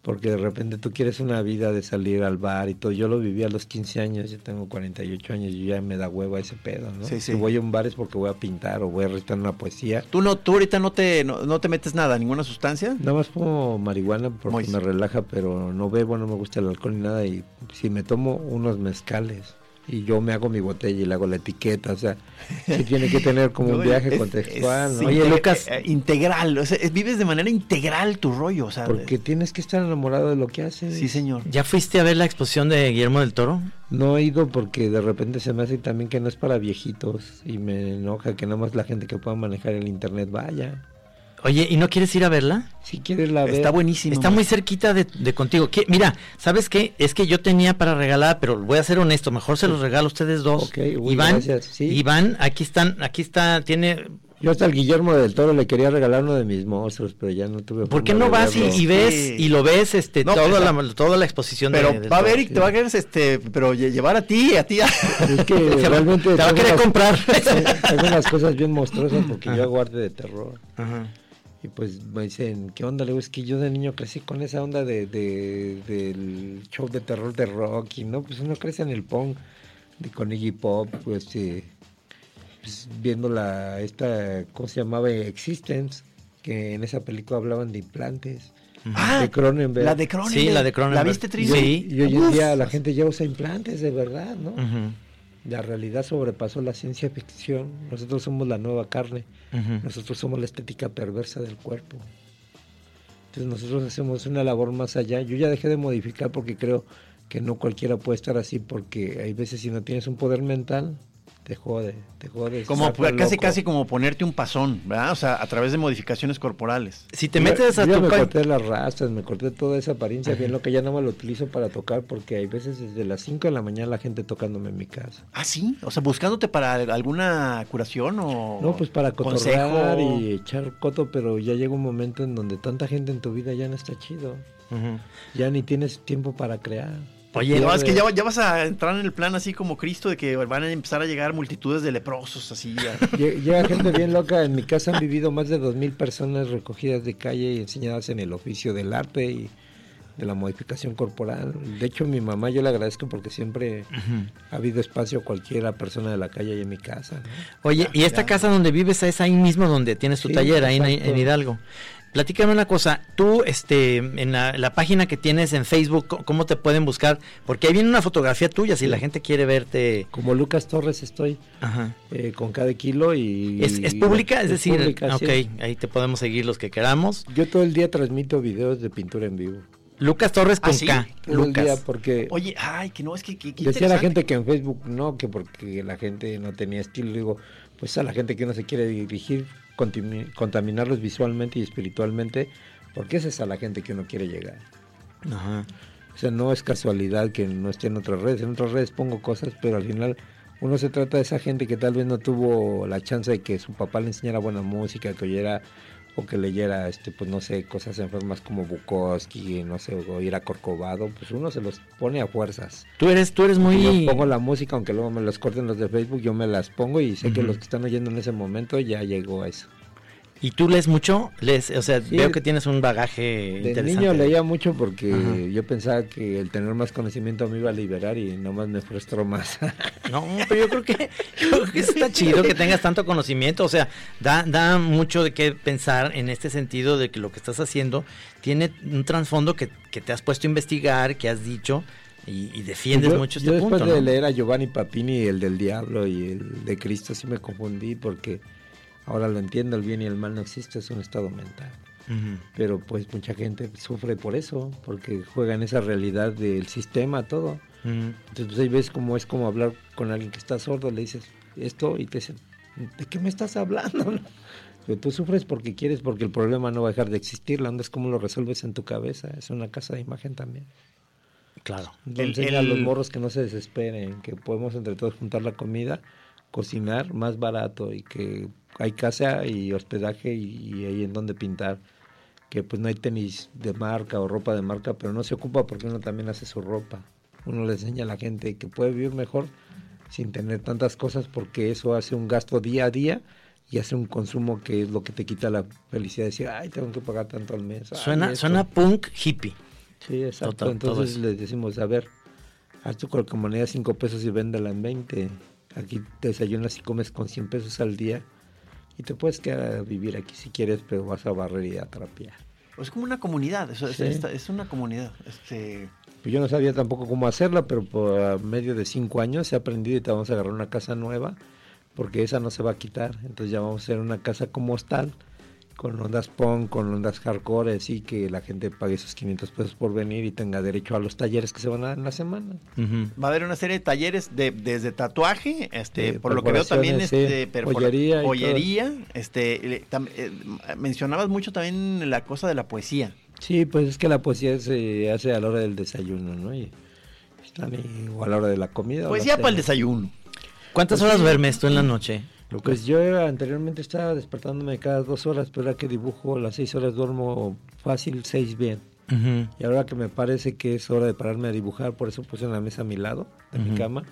porque de repente tú quieres una vida de salir al bar y todo. Yo lo viví a los 15 años, yo tengo 48 años y ya me da hueva ese pedo, ¿no? Sí, sí. Si voy a un bar es porque voy a pintar o voy a recitar una poesía. ¿Tú, no, tú ahorita no te, no, no te metes nada, ninguna sustancia? Nada más como marihuana porque Mois. me relaja, pero no bebo, no me gusta el alcohol ni nada. Y si me tomo unos mezcales y yo me hago mi botella y le hago la etiqueta, o sea, sí [LAUGHS] tiene que tener como un viaje es- contextual, es ¿no? inte- Lucas. eh, integral, o sea, es- vives de manera integral tu rollo, o sea. Porque tienes que estar enamorado de lo que haces. Sí, señor. ¿Ya fuiste a ver la exposición de Guillermo del Toro? No he ido porque de repente se me hace también que no es para viejitos y me enoja que nada más la gente que pueda manejar el internet vaya. Oye, ¿y no quieres ir a verla? Si quieres la ver. Está buenísimo. Está muy cerquita de, de contigo. ¿Qué? Mira, ¿sabes qué? Es que yo tenía para regalar, pero voy a ser honesto, mejor se los regalo a ustedes dos. Ok, uy, Iván, gracias, sí. Iván, aquí están, aquí está, tiene... Yo hasta al Guillermo del Toro le quería regalar uno de mis monstruos, pero ya no tuve ¿Por qué no vas y, ves Sí. y lo ves este No, toda, la, toda la exposición de- Pero va a ver y te va a querer, este, pero lle- llevar a ti, a ti. a- Es que [LAUGHS] realmente te va a querer unas- comprar. Tengo unas cosas bien [LAUGHS] monstruosas porque yo hago arte de terror. Ajá. Y pues me dicen, ¿qué onda? Le digo, es que yo de niño crecí con esa onda de, de- del show de terror de Rocky, ¿no? Pues uno crece en el punk, de, con Iggy Pop, pues, eh, pues, viendo la, esta, ¿cómo se llamaba? Existence, que en esa película hablaban de implantes. Ah, de Cronenberg. La de Cronenberg. Sí, la de ¿La Cronenberg. viste, Y Tris? hoy- Sí. Y hoy en día la gente ya usa implantes, de verdad, ¿no? Ujú, La realidad sobrepasó la ciencia ficción. Nosotros somos la nueva carne. Nosotros somos la estética perversa del cuerpo. Entonces nosotros hacemos una labor más allá. Yo ya dejé de modificar porque creo que no cualquiera puede estar así porque hay veces si no tienes un poder mental, te jode, te jode. Como pues, casi loco. casi como ponerte un pasón, ¿verdad? O sea, a través de modificaciones corporales. Si te Yo- metes a yo ya tu me pa- corté las rastas, me corté toda esa apariencia, bien lo que ya no me lo utilizo para tocar porque hay veces desde las 5 de la mañana la gente tocándome en mi casa. Ah, sí, o sea, buscándote para alguna curación o No, pues para cotorrear consejo. y echar coto, pero ya llega un momento en donde tanta gente en tu vida ya no está chido. Ujú. Ya ni tienes tiempo para crear. Oye, no, Ya es que ya, ya vas a entrar en el plan así como Cristo de que van a empezar a llegar multitudes de leprosos así. a- [LAUGHS] Lle- Llega gente bien loca. En mi casa han vivido más de dos mil personas recogidas de calle y enseñadas en el oficio del arte y de la modificación corporal. De hecho, mi mamá yo le agradezco porque siempre ha habido espacio a cualquiera persona de la calle ahí en mi casa. ¿no? Oye, ¿y esta casa donde vives es ahí mismo donde tienes tu Sí, taller, ahí en, en Hidalgo? Platícame una cosa, tú, este, en la, la página que tienes en Facebook, ¿cómo te pueden buscar? Porque ahí viene una fotografía tuya, si la gente quiere verte. Como Lucas Torres estoy Ajá. eh, con cada kilo y... ¿Es, es pública? Es, decir, pública, sí. ok, ahí te podemos seguir los que queramos. Yo todo el día transmito videos de pintura en vivo. Lucas Torres ¿Ah, con sí? K. Todo el día Lucas. porque... Oye, ay, que no, es que, que- que Decía la gente que en Facebook no, que porque la gente no tenía estilo. Digo, pues a la gente que no se quiere dirigir, contaminarlos visualmente y espiritualmente, porque esa es a la gente que uno quiere llegar. Ajá. O sea, no es casualidad que no esté en otras redes. En otras redes pongo cosas, pero al final uno se trata de esa gente que tal vez no tuvo la chance de que su papá le enseñara buena música, que oyera o que leyera, este, pues no sé, cosas enfermas como Bukowski, no sé, o ir a Corcovado, pues uno se los pone a fuerzas. Tú eres, tú eres Yo muy... pongo la música, aunque luego me las corten los de Facebook, yo me las pongo y sé que los que están oyendo en ese momento ya llegó a eso. ¿Y tú lees mucho? Lees, o sea, Sí, veo que tienes un bagaje De interesante. niño leía mucho porque Ajá. yo pensaba que el tener más conocimiento me iba a liberar y nomás me frustró más. [LAUGHS] No, pero yo creo que, yo creo que está chido que tengas tanto conocimiento, o sea, da, da mucho de qué pensar en este sentido de que lo que estás haciendo tiene un trasfondo que, que te has puesto a investigar, que has dicho y, y defiendes yo, mucho yo este después punto. de ¿no? leer a Giovanni Papini, el del diablo y el de Cristo, sí me confundí porque ahora lo entiendo, el bien y el mal no existe, es un estado mental. Pero pues mucha gente sufre por eso, porque juega en esa realidad del sistema, todo. Ujú. Entonces pues, ahí ves cómo es como hablar con alguien que está sordo, le dices esto y te dicen, ¿de qué me estás hablando? Pero tú sufres porque quieres, porque el problema no va a dejar de existir, la onda es cómo lo resuelves en tu cabeza, es una casa de imagen también. Claro. Le El- a los morros que no se desesperen, que podemos entre todos juntar la comida, cocinar más barato y que hay casa y hospedaje y, y hay en donde pintar. Que pues no hay tenis de marca o ropa de marca, pero no se ocupa porque uno también hace su ropa. Uno le enseña a la gente que puede vivir mejor sin tener tantas cosas porque eso hace un gasto día a día y hace un consumo que es lo que te quita la felicidad de decir, ay, tengo que pagar tanto al mes. Suena, esto". suena punk hippie. Sí, exacto. Total, Entonces les decimos, a ver, haz tu moneda 5 pesos y véndela en 20. Aquí desayunas y comes con 100 pesos al día y te puedes quedar a vivir aquí si quieres, pero vas a barrer y a trapear. Es como una comunidad, es, Sí. esta- es una comunidad. Este, Pues yo no sabía tampoco cómo hacerla, pero por medio de 5 años he aprendido y te vamos a agarrar una casa nueva, porque esa no se va a quitar. Entonces ya vamos a hacer una casa como hostal, con ondas punk, con ondas hardcore, así que la gente pague esos 500 pesos por venir y tenga derecho a los talleres que se van a dar en la semana. Va a haber una serie de talleres de, desde tatuaje, este, Sí, por lo que veo también sí, este, perfora- joyería joyería, este, le- tam- eh, mencionabas mucho también la cosa de la poesía. Sí, pues es que la poesía se hace a la hora del desayuno, ¿no? Y están ahí, o a la hora de la comida. Poesía para el desayuno. ¿Cuántas Pues horas sí. duermes tú en la noche? Pues yo anteriormente estaba despertándome cada dos horas, pero ahora que dibujo las seis horas duermo fácil, seis bien. Ujú. Y ahora que me parece que es hora de pararme a dibujar, por eso puse una mesa a mi lado de mi Ujú. cama.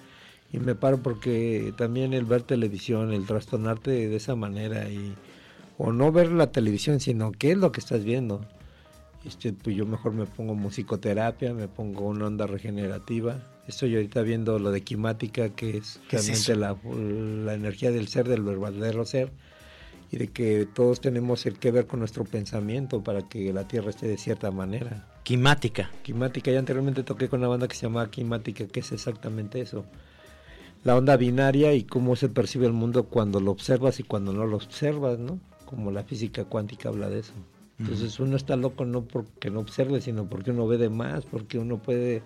Y me paro porque también el ver televisión, el trastornarte de esa manera y o no ver la televisión, sino qué es lo que estás viendo. Este, pues yo mejor me pongo musicoterapia, me pongo una onda regenerativa. Estoy ahorita viendo lo de quimática, que es ¿Qué es realmente la energía del ser, del verdadero ser, y de que todos tenemos el que ver con nuestro pensamiento para que la Tierra esté de cierta manera. Quimática. Quimática, ya anteriormente toqué con una banda que se llamaba Quimática, que es exactamente eso. La onda binaria y cómo se percibe el mundo cuando lo observas y cuando no lo observas, ¿no? Como la física cuántica habla de eso. Entonces uno está loco no porque no observe, sino porque uno ve de más, porque uno puede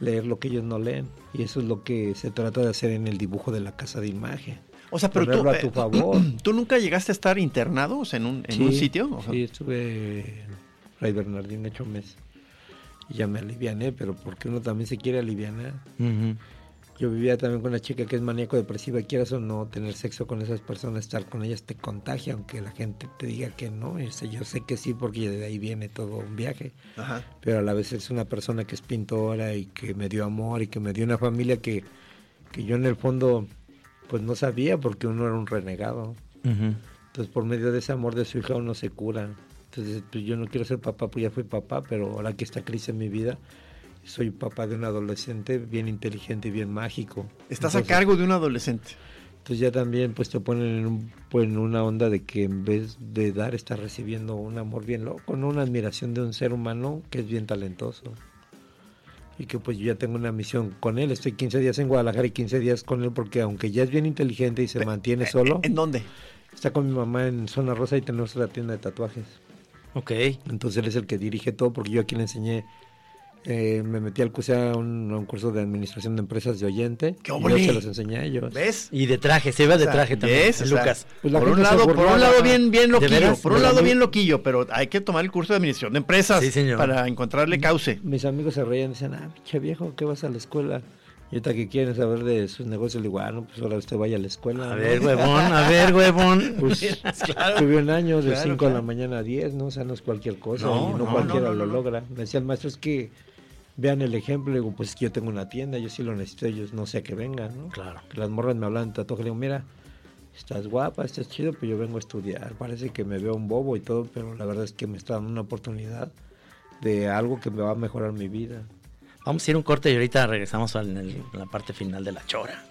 leer lo que ellos no leen. Y eso es lo que se trata de hacer en el dibujo de la casa de imagen. O sea, pero tú, a eh, tu favor. [CLEARS THROAT] ¿tú nunca llegaste a estar internado o sea, en un, en un sitio? O sea, Sí, estuve en Fray Bernardín ocho meses. Y ya me aliviané, pero porque uno también se quiere aliviar. Ujú. Yo vivía también con una chica que es maníaco depresiva, quieras o no, tener sexo con esas personas, estar con ellas te contagia, aunque la gente te diga que no. Yo sé que sí, porque de ahí viene todo un viaje. Ajá. Pero a la vez es una persona que es pintora y que me dio amor y que me dio una familia que, que yo en el fondo pues no sabía porque uno era un renegado. Entonces, por medio de ese amor de su hija, uno se cura. Entonces, pues yo no quiero ser papá, pues ya fui papá, pero ahora que esta crisis en mi vida, soy papá de un adolescente bien inteligente y bien mágico. Estás a cargo de un adolescente. Entonces ya también pues te ponen en, un- pues, en una onda de que en vez de dar, estás recibiendo un amor bien loco, ¿no? una admiración de un ser humano que es bien talentoso. Y que pues yo ya tengo una misión con él. Estoy 15 días en Guadalajara y 15 días con él porque aunque ya es bien inteligente y se mantiene solo, ¿En dónde? está con mi mamá en Zona Rosa y tenemos la tienda de tatuajes. Ok. Entonces él es el que dirige todo porque yo aquí le enseñé, eh, me metí al curso, a un, a un curso de administración de empresas de oyente. ¡Qué y yo se los enseñé a ellos. ¿Ves? Y de traje, se iba de O sea, traje también. sea, Lucas. Pues por un lado, por un lado bien, bien ¿De loquillo, por un lado bien loquillo, pero hay que tomar el curso de administración de empresas Sí, señor. para encontrarle cauce. Mis amigos se reían y decían, ah, pinche viejo, ¿qué vas a la escuela? Y ahorita que quieren saber de sus negocios, le digo, ah, no, pues ahora usted vaya a la escuela. A ¿no?". ver, huevón, [LAUGHS] a ver, huevón. Pues [LAUGHS] tuve un año de Claro, 5 de claro. la mañana a 10, ¿no? O sea, no es cualquier cosa, No, y no, no, cualquiera no, no, lo logra. Me decía el maestro, es que vean el ejemplo, digo, pues es que yo tengo una tienda, yo sí lo necesito, ellos no sé a que vengan, ¿no? Claro. Que las morras me hablan de tatuaje, le digo, mira, estás guapa, estás chido, pero yo vengo a estudiar. Parece que me veo un bobo y todo, pero la verdad es que me está dando una oportunidad de algo que me va a mejorar mi vida. Vamos a ir a un corte y ahorita regresamos en la parte final de la chora.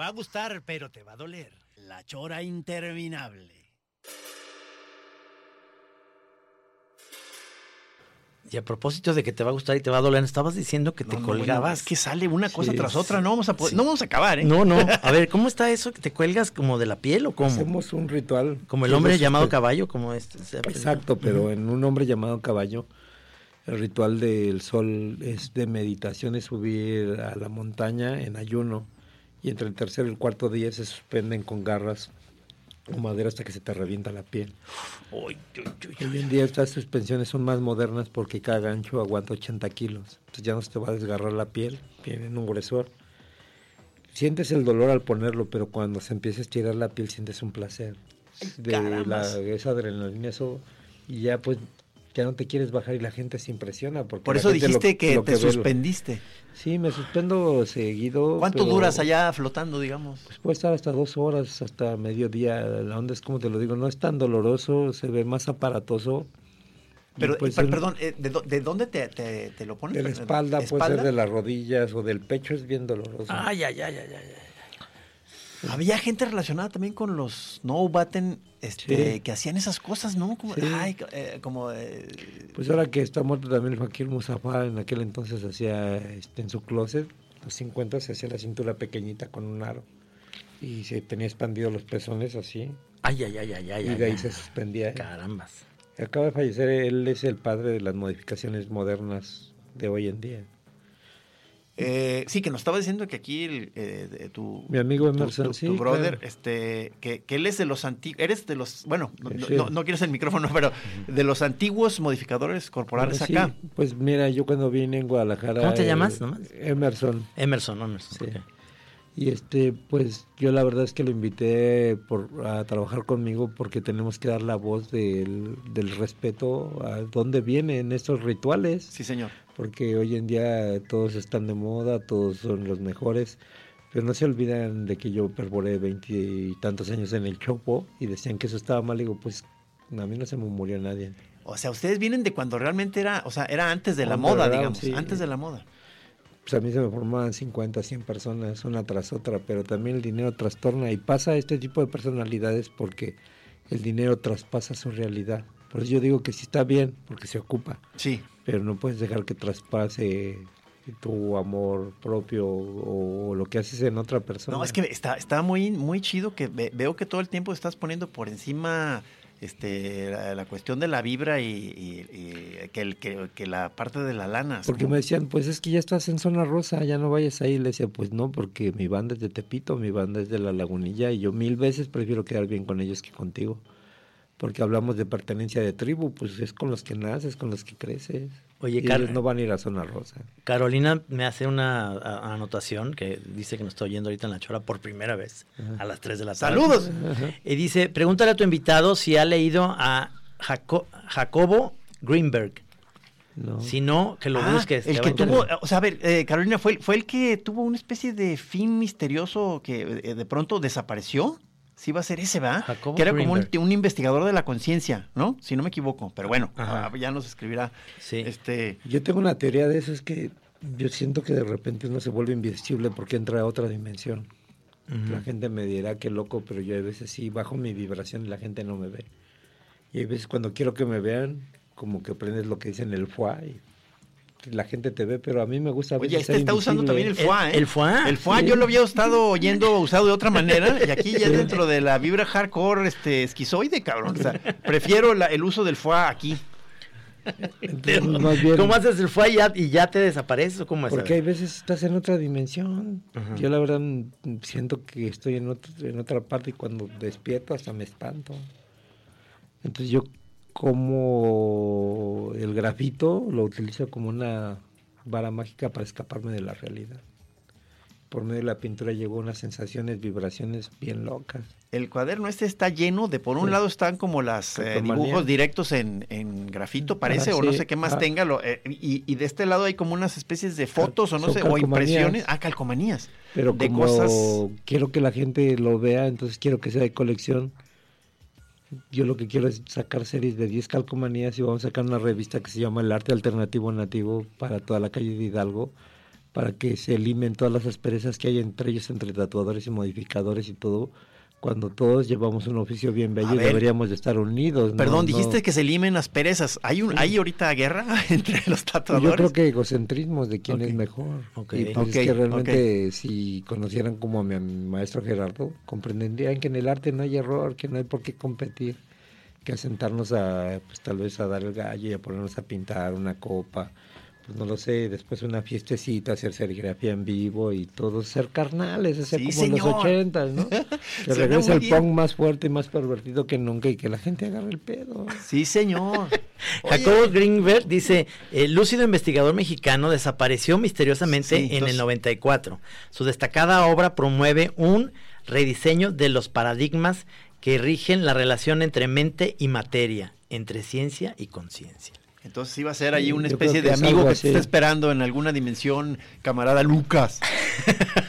Va a gustar, pero te va a doler. La chora interminable. Y a propósito de que te va a gustar y te va a doler, estabas diciendo que te No, bueno, colgabas. es que sale una cosa Sí, tras otra, no vamos a poder- no vamos a acabar, ¿eh? No, no. [LAUGHS] A ver, ¿cómo está eso? ¿Que te cuelgas como de la piel o cómo? Hacemos un ritual. Como el hombre llamado caballo, como este. se- Exacto, pero en un hombre llamado caballo. El ritual del sol es de meditación, es subir a la montaña en ayuno y entre el tercer y el cuarto día se suspenden con garras o madera hasta que se te revienta la piel. Hoy en día estas suspensiones son más modernas porque cada gancho aguanta 80 kilos. Entonces ya no se te va a desgarrar la piel, tienen un gruesor. Sientes el dolor al ponerlo, pero cuando se empieza a estirar la piel sientes un placer. De la, esa adrenalina, eso, y ya pues ya no te quieres bajar y la gente se impresiona. Porque Por eso lo- dijiste que lo te suspendiste. Sí, me suspendo seguido. ¿Cuánto pero, duras allá flotando, digamos? Pues puede estar hasta dos horas, hasta mediodía. La onda es como te lo digo, no es tan doloroso, se ve más aparatoso. Pero, pues, per- es- perdón, eh, ¿de, de dónde te, te- te lo pones? de la espalda, puede ser de las rodillas o del pecho, es bien doloroso. Ay, ay, ay, ay, ay, ay. Había gente relacionada también con los no baten este, Sí. que hacían esas cosas, ¿no? Como, Sí. ay, eh, como eh, Pues ahora que está muerto también el Fakir Mustafa, en aquel entonces hacía este, en su closet, los 50 se hacía la cintura pequeñita con un aro y se tenía expandidos los pezones así Ay, ay, ay, ay, ay. y de ahí ay. se suspendía. Carambas. Acaba de fallecer, él es el padre de las modificaciones modernas de hoy en día. Eh, sí, que nos estaba diciendo que aquí el, eh, de- tu, Mi amigo Emerson, tu, sí, tu brother, claro. este, que, que él es de los antiguos, eres de los, bueno, no, Sí. no, no quieres el micrófono, pero de los antiguos modificadores corporales Bueno, sí, acá. pues mira, yo cuando vine en Guadalajara... ¿Cómo te eh, llamas, nomás? Emerson. Emerson, Emerson. Sí. Y este, pues yo la verdad es que lo invité por, a trabajar conmigo porque tenemos que dar la voz del, del respeto a dónde vienen estos rituales. Sí, señor. Porque hoy en día todos están de moda, todos son los mejores. Pero no se olvidan de que yo perboré veintitantos años en el Chopo y decían que eso estaba mal. Digo, pues a mí no se me murió nadie. O sea, ustedes vienen de cuando realmente era, o sea, era antes de la moda, digamos, sí. antes de la moda. Pues a mí se me formaban 50, 100 personas, una tras otra, pero también el dinero trastorna y pasa este tipo de personalidades porque el dinero traspasa su realidad. Por eso yo digo que sí está bien, porque se ocupa, Sí. pero no puedes dejar que traspase tu amor propio o, lo que haces en otra persona. No, es que está, está muy, muy chido que ve- veo que todo el tiempo estás poniendo por encima este, la, la cuestión de la vibra y, y- y que, el, que, que la parte de la lana. Porque me decían, pues es que ya estás en zona rosa, ya no vayas ahí. Le decía, pues no, porque mi banda es de Tepito, mi banda es de La Lagunilla y yo mil veces prefiero quedar bien con ellos que contigo. Porque hablamos de pertenencia de tribu, pues es con los que naces, con los que creces. Oye, y Car- ellos no van a ir a zona rosa. Carolina me hace una a- anotación que dice que nos está oyendo ahorita en la chora por primera vez a las 3 de la tarde. ¡Saludos! Y dice, pregúntale a tu invitado si ha leído a Jaco- Jacobo Greenberg. No. Si no, que lo Ah, busques. el que a tuvo, o sea, a ver, eh, Carolina, fue, el- fue el que tuvo una especie de fin misterioso que eh, de pronto desapareció. Sí va a ser ese, ¿va? Jacobo que era como un, investigador de la conciencia, ¿no? Si no me equivoco. Pero bueno, Ajá. ah, ya nos escribirá. Sí. Este, Yo tengo una teoría de eso, es que yo siento que de repente uno se vuelve invisible porque entra a otra dimensión. La gente me dirá que loco, pero yo a veces sí bajo mi vibración y la gente no me ve. Y hay veces cuando quiero que me vean, como que aprendes lo que dicen el foie y la gente te ve, pero a mí me gusta a Oye, este está usando también el foie, ¿eh? el foie, El foie sí. yo lo había estado oyendo [LAUGHS] usado de otra manera y aquí ya dentro de la vibra hardcore este, esquizoide, cabrón. O sea, prefiero la- el uso del foie aquí. Entonces, más bien- ¿Cómo haces el fue y ya, y ya te desapareces o cómo es? Porque hay veces estás en otra dimensión. Yo la verdad siento que estoy en, otro- en otra parte y cuando despierto hasta me espanto. Entonces yo como el grafito lo utilizo como una vara mágica para escaparme de la realidad. Por medio de la pintura llegó unas sensaciones, vibraciones bien locas. El cuaderno este está lleno de, por un Sí. lado están como las eh, dibujos directos en, en grafito, parece, Ah, o no sé qué más Ah. tenga. lo- eh, y, y de este lado hay como unas especies de fotos o no sé, o impresiones. Ah, calcomanías. Pero de como cosas. quiero que la gente lo vea, entonces quiero que sea de colección. Yo lo que quiero es sacar series de 10 calcomanías y vamos a sacar una revista que se llama El Arte Alternativo Nativo para toda la calle de Hidalgo, para que se elimen todas las asperezas que hay entre ellos, entre tatuadores y modificadores y todo. Cuando todos llevamos un oficio bien bello, ver. deberíamos de estar unidos. ¿no? Perdón, No- dijiste que se limen las perezas. ¿Hay, un, ¿Hay ahorita guerra [LAUGHS] entre los tatuadores? Yo creo que egocentrismos de quién Ok. es mejor. Ok. Y pues Ok, es que realmente si conocieran como a mi maestro Gerardo, comprenderían que en el arte no hay error, que no hay por qué competir. que a sentarnos a, pues tal vez a dar el gallo y a ponernos a pintar una copa. Pues no lo sé, después una fiestecita, hacer serigrafía en vivo y todo, ser carnales, hacer Sí, como en los señor. ochentas, ¿no? [LAUGHS] Que muy el punk más fuerte y más pervertido que nunca y que la gente agarre el pedo. Sí, señor. [LAUGHS] Jacobo Greenberg dice, el lúcido investigador mexicano desapareció misteriosamente Sí, en entonces- el 94. Su destacada obra promueve un rediseño de los paradigmas que rigen la relación entre mente y materia, entre ciencia y conciencia. Entonces iba a ser ahí una especie de amigo que te está esperando en alguna dimensión, camarada Lucas.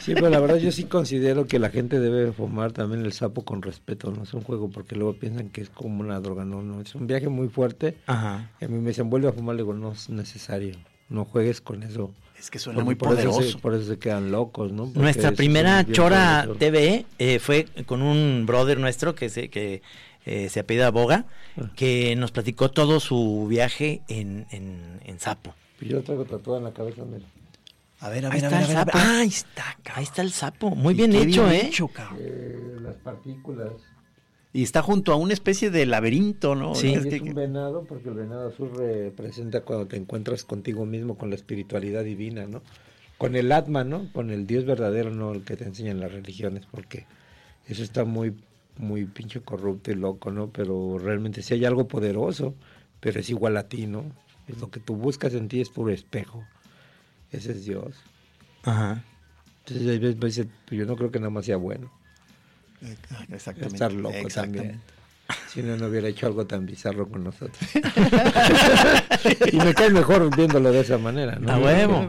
Sí, pero la verdad yo sí [LAUGHS] considero que la gente debe fumar también el sapo con respeto, no es un juego porque luego piensan que es como una droga, no, no, es un viaje muy fuerte. Ajá. Y a mí me dicen, vuelve a fumar, le digo, no es necesario, no juegues con eso. Es que suena muy por eso se- poderoso. por eso se quedan locos, ¿no? Porque Nuestra primera Chora poderoso. TV eh, fue con un brother nuestro que se, que, eh, se apellida Boga, Ah. que nos platicó todo su viaje en, en, en Sapo. Pues yo lo traigo tatuado en la cabeza, mira. A ver, a Ahí ver, a está ver, a el ver, a sapo. ver. Ah, ahí está, cabrón. Ahí está el sapo. Muy Y bien hecho, bien ¿eh? hecho, cabrón. Eh, las partículas. Y está junto a una especie de laberinto, ¿no? Sí. Es es que- un venado porque el venado azul representa cuando te encuentras contigo mismo con la espiritualidad divina, ¿no? Con el Atma, ¿no? Con el Dios verdadero, no el que te enseñan las religiones, porque eso está muy, muy pinche corrupto y loco, ¿no? Pero realmente sí hay algo poderoso, pero es igual a ti, ¿no? Es lo que tú buscas en ti es puro espejo. Ese es Dios. Ajá. Entonces, hay veces, veces, pues, yo no creo que nada más sea bueno. Exactamente. Estar loco Exactamente. también. Si no, no hubiera hecho algo tan bizarro con nosotros. [LAUGHS] y me cae mejor viéndolo de esa manera, ¿no? A huevo.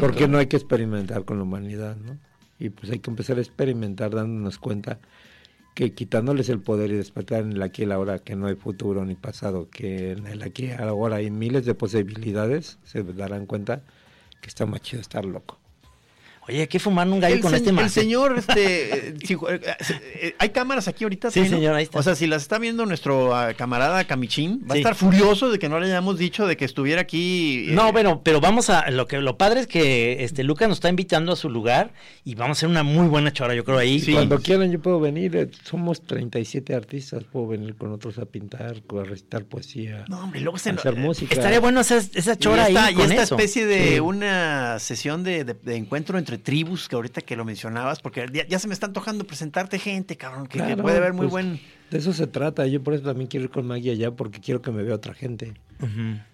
Porque no hay que experimentar con la humanidad, ¿no? Y pues hay que empezar a experimentar dándonos cuenta que quitándoles el poder y despertar en el aquí el ahora, que no hay futuro ni pasado, que en el aquí ahora hay miles de posibilidades, se darán cuenta que está más chido estar loco. Oye, que fumar un gallo El, con se- este el man. señor, [LAUGHS] este, eh, si- eh, eh, hay cámaras aquí ahorita. Sí, señor, ahí está. O sea, si las está viendo nuestro ah, camarada Camichín, va a estar furioso de que no le hayamos dicho de que estuviera aquí. eh, No, bueno, pero vamos a lo que lo padre es que este Lucas nos está invitando a su lugar y vamos a hacer una muy buena chora, yo creo ahí. Sí. Cuando quieran yo puedo venir, somos 37 artistas, puedo venir con otros a pintar, a recitar poesía, No, hombre, luego se hacer música. Estaría bueno hacer esa Y chora esta, ahí y con esta eso. especie de Sí. una sesión de, de- de encuentro entre tribus que ahorita que lo mencionabas, porque ya, ya se me está antojando presentarte gente, cabrón, que, puede haber muy pues, buen. De eso se trata, yo por eso también quiero ir con Maggie allá, porque quiero que me vea otra gente.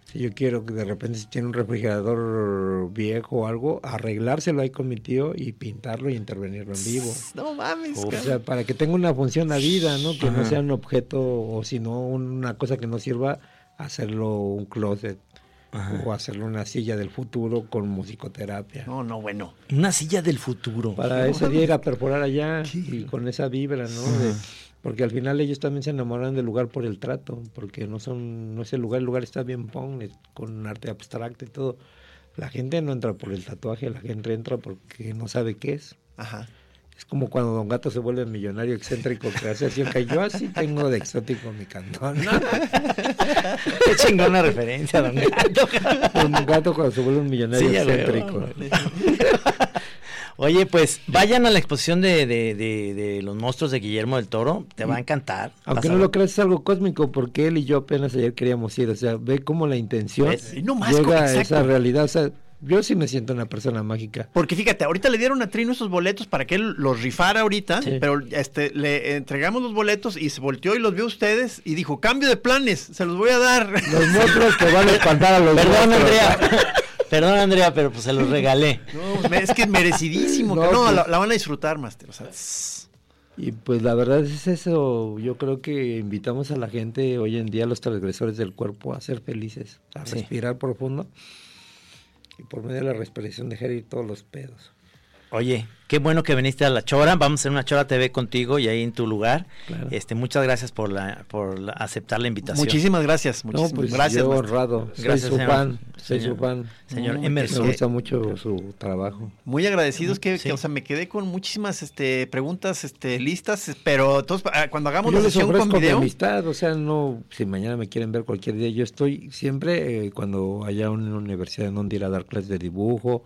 Si yo quiero que de repente si tiene un refrigerador viejo o algo, arreglárselo ahí con mi tío y pintarlo y intervenirlo en vivo. No mames, O sea, para que tenga una función la vida, ¿no? Que no sea un objeto o si no una cosa que no sirva, hacerlo un closet o hacerlo una silla del futuro con musicoterapia. No, no, bueno. Una silla del futuro. Para ese día ir a perforar allá y con esa vibra, ¿no? De- porque al final ellos también se enamoran del lugar por el trato, porque no son, no es el lugar, el lugar está bien pong, es con arte abstracto y todo. La gente no entra por el tatuaje, la gente entra porque no sabe qué es. Ajá. Es como cuando Don Gato se vuelve millonario excéntrico que hace así, que yo así tengo de exótico mi cantón. [LAUGHS] Qué chingona referencia, don Gato. Don Gato cuando se vuelve un millonario Sí, excéntrico. [LAUGHS] Oye, pues vayan a la exposición de, de, de- de los monstruos de Guillermo del Toro, te va a encantar. Aunque Vas no lo creas, es algo cósmico, porque él y yo apenas ayer queríamos ir. O sea, ve cómo la intención no más, llega a esa realidad. O sea, yo sí me siento una persona mágica. Porque fíjate, ahorita le dieron a Trino esos boletos para que él los rifara ahorita, Sí. pero este le entregamos los boletos y se volteó y los vio a ustedes y dijo, cambio de planes, se los voy a dar. Los monstruos que van a espantar a los Perdón. Andrea. Perdón, Andrea, pero pues se los regalé. No, es que merecidísimo. No, que no, pues- la, la van a disfrutar, Master. O sea, tss. Y pues la verdad es eso. Yo creo que invitamos a la gente hoy en día, a los transgresores del cuerpo, a ser felices, a Sí. respirar profundo. Y por medio de la respiración dejar ir todos los pedos. Oye, qué bueno que viniste a la Chora. Vamos a hacer una Chora TV contigo y ahí en tu lugar. Claro. Este, muchas gracias por la, por la- aceptar la invitación. muchísimas gracias. No, Muchísimas pues gracias. yo honrado. Gracias, soy su señor. fan. Soy Señor- su fan. señor No, Emerson. Me gusta mucho su trabajo. Muy agradecidos que, Sí. que, o sea, me quedé con muchísimas este, preguntas este, listas, pero todos, ah, cuando hagamos Yo la sesión con mi video, amistad, o sea, no, si mañana me quieren ver cualquier día, yo estoy siempre, eh, cuando haya una universidad en donde ir a dar clases de dibujo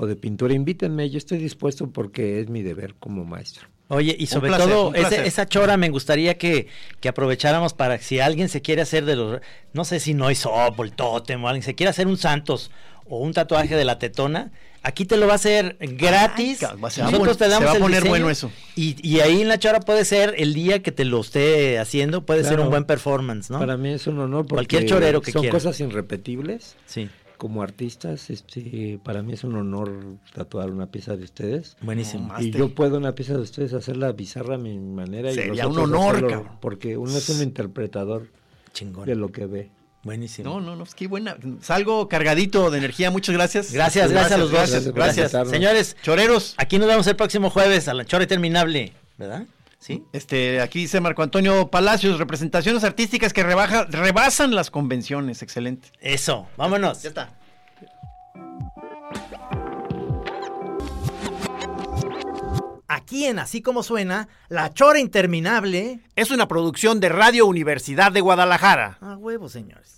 o de pintura, invítenme, yo estoy dispuesto porque es mi deber como maestro. Oye, y sobre placer, todo, placer. esa chora me gustaría que, que aprovecháramos para que si alguien se quiere hacer de los, no sé si no o el tótem o alguien se quiere hacer un Santos o un tatuaje de la tetona, aquí te lo va a hacer gratis. Ay, ca- se va a Nosotros te se damos va a el poner diseño, bueno eso. Y, y ahí en la chora puede ser el día que te lo esté haciendo, puede ser un buen performance, ¿no? Para mí es un honor porque Cualquier chorero que son quiera. cosas irrepetibles. Sí. Como artistas, este, para mí es un honor tatuar una pieza de ustedes. Buenísimo. Y yo puedo una pieza de ustedes hacerla bizarra a mi manera. Sería y un honor, hacerlo, cabrón. Porque uno es un interpretador Chingón. de lo que ve. Buenísimo. No, no, no, es que buena. Salgo cargadito de energía, muchas gracias. Gracias, gracias, a los dos. Gracias, gracias. Señores, Choreros. aquí nos vemos el próximo jueves a la chora interminable, ¿verdad? Sí. Este, aquí dice Marco Antonio Palacios, representaciones artísticas que rebaja, rebasan las convenciones. Excelente. Eso, vámonos. Ya está. Aquí en Así Como Suena, La Chora Interminable es una producción de Radio Universidad de Guadalajara. A huevo, señores.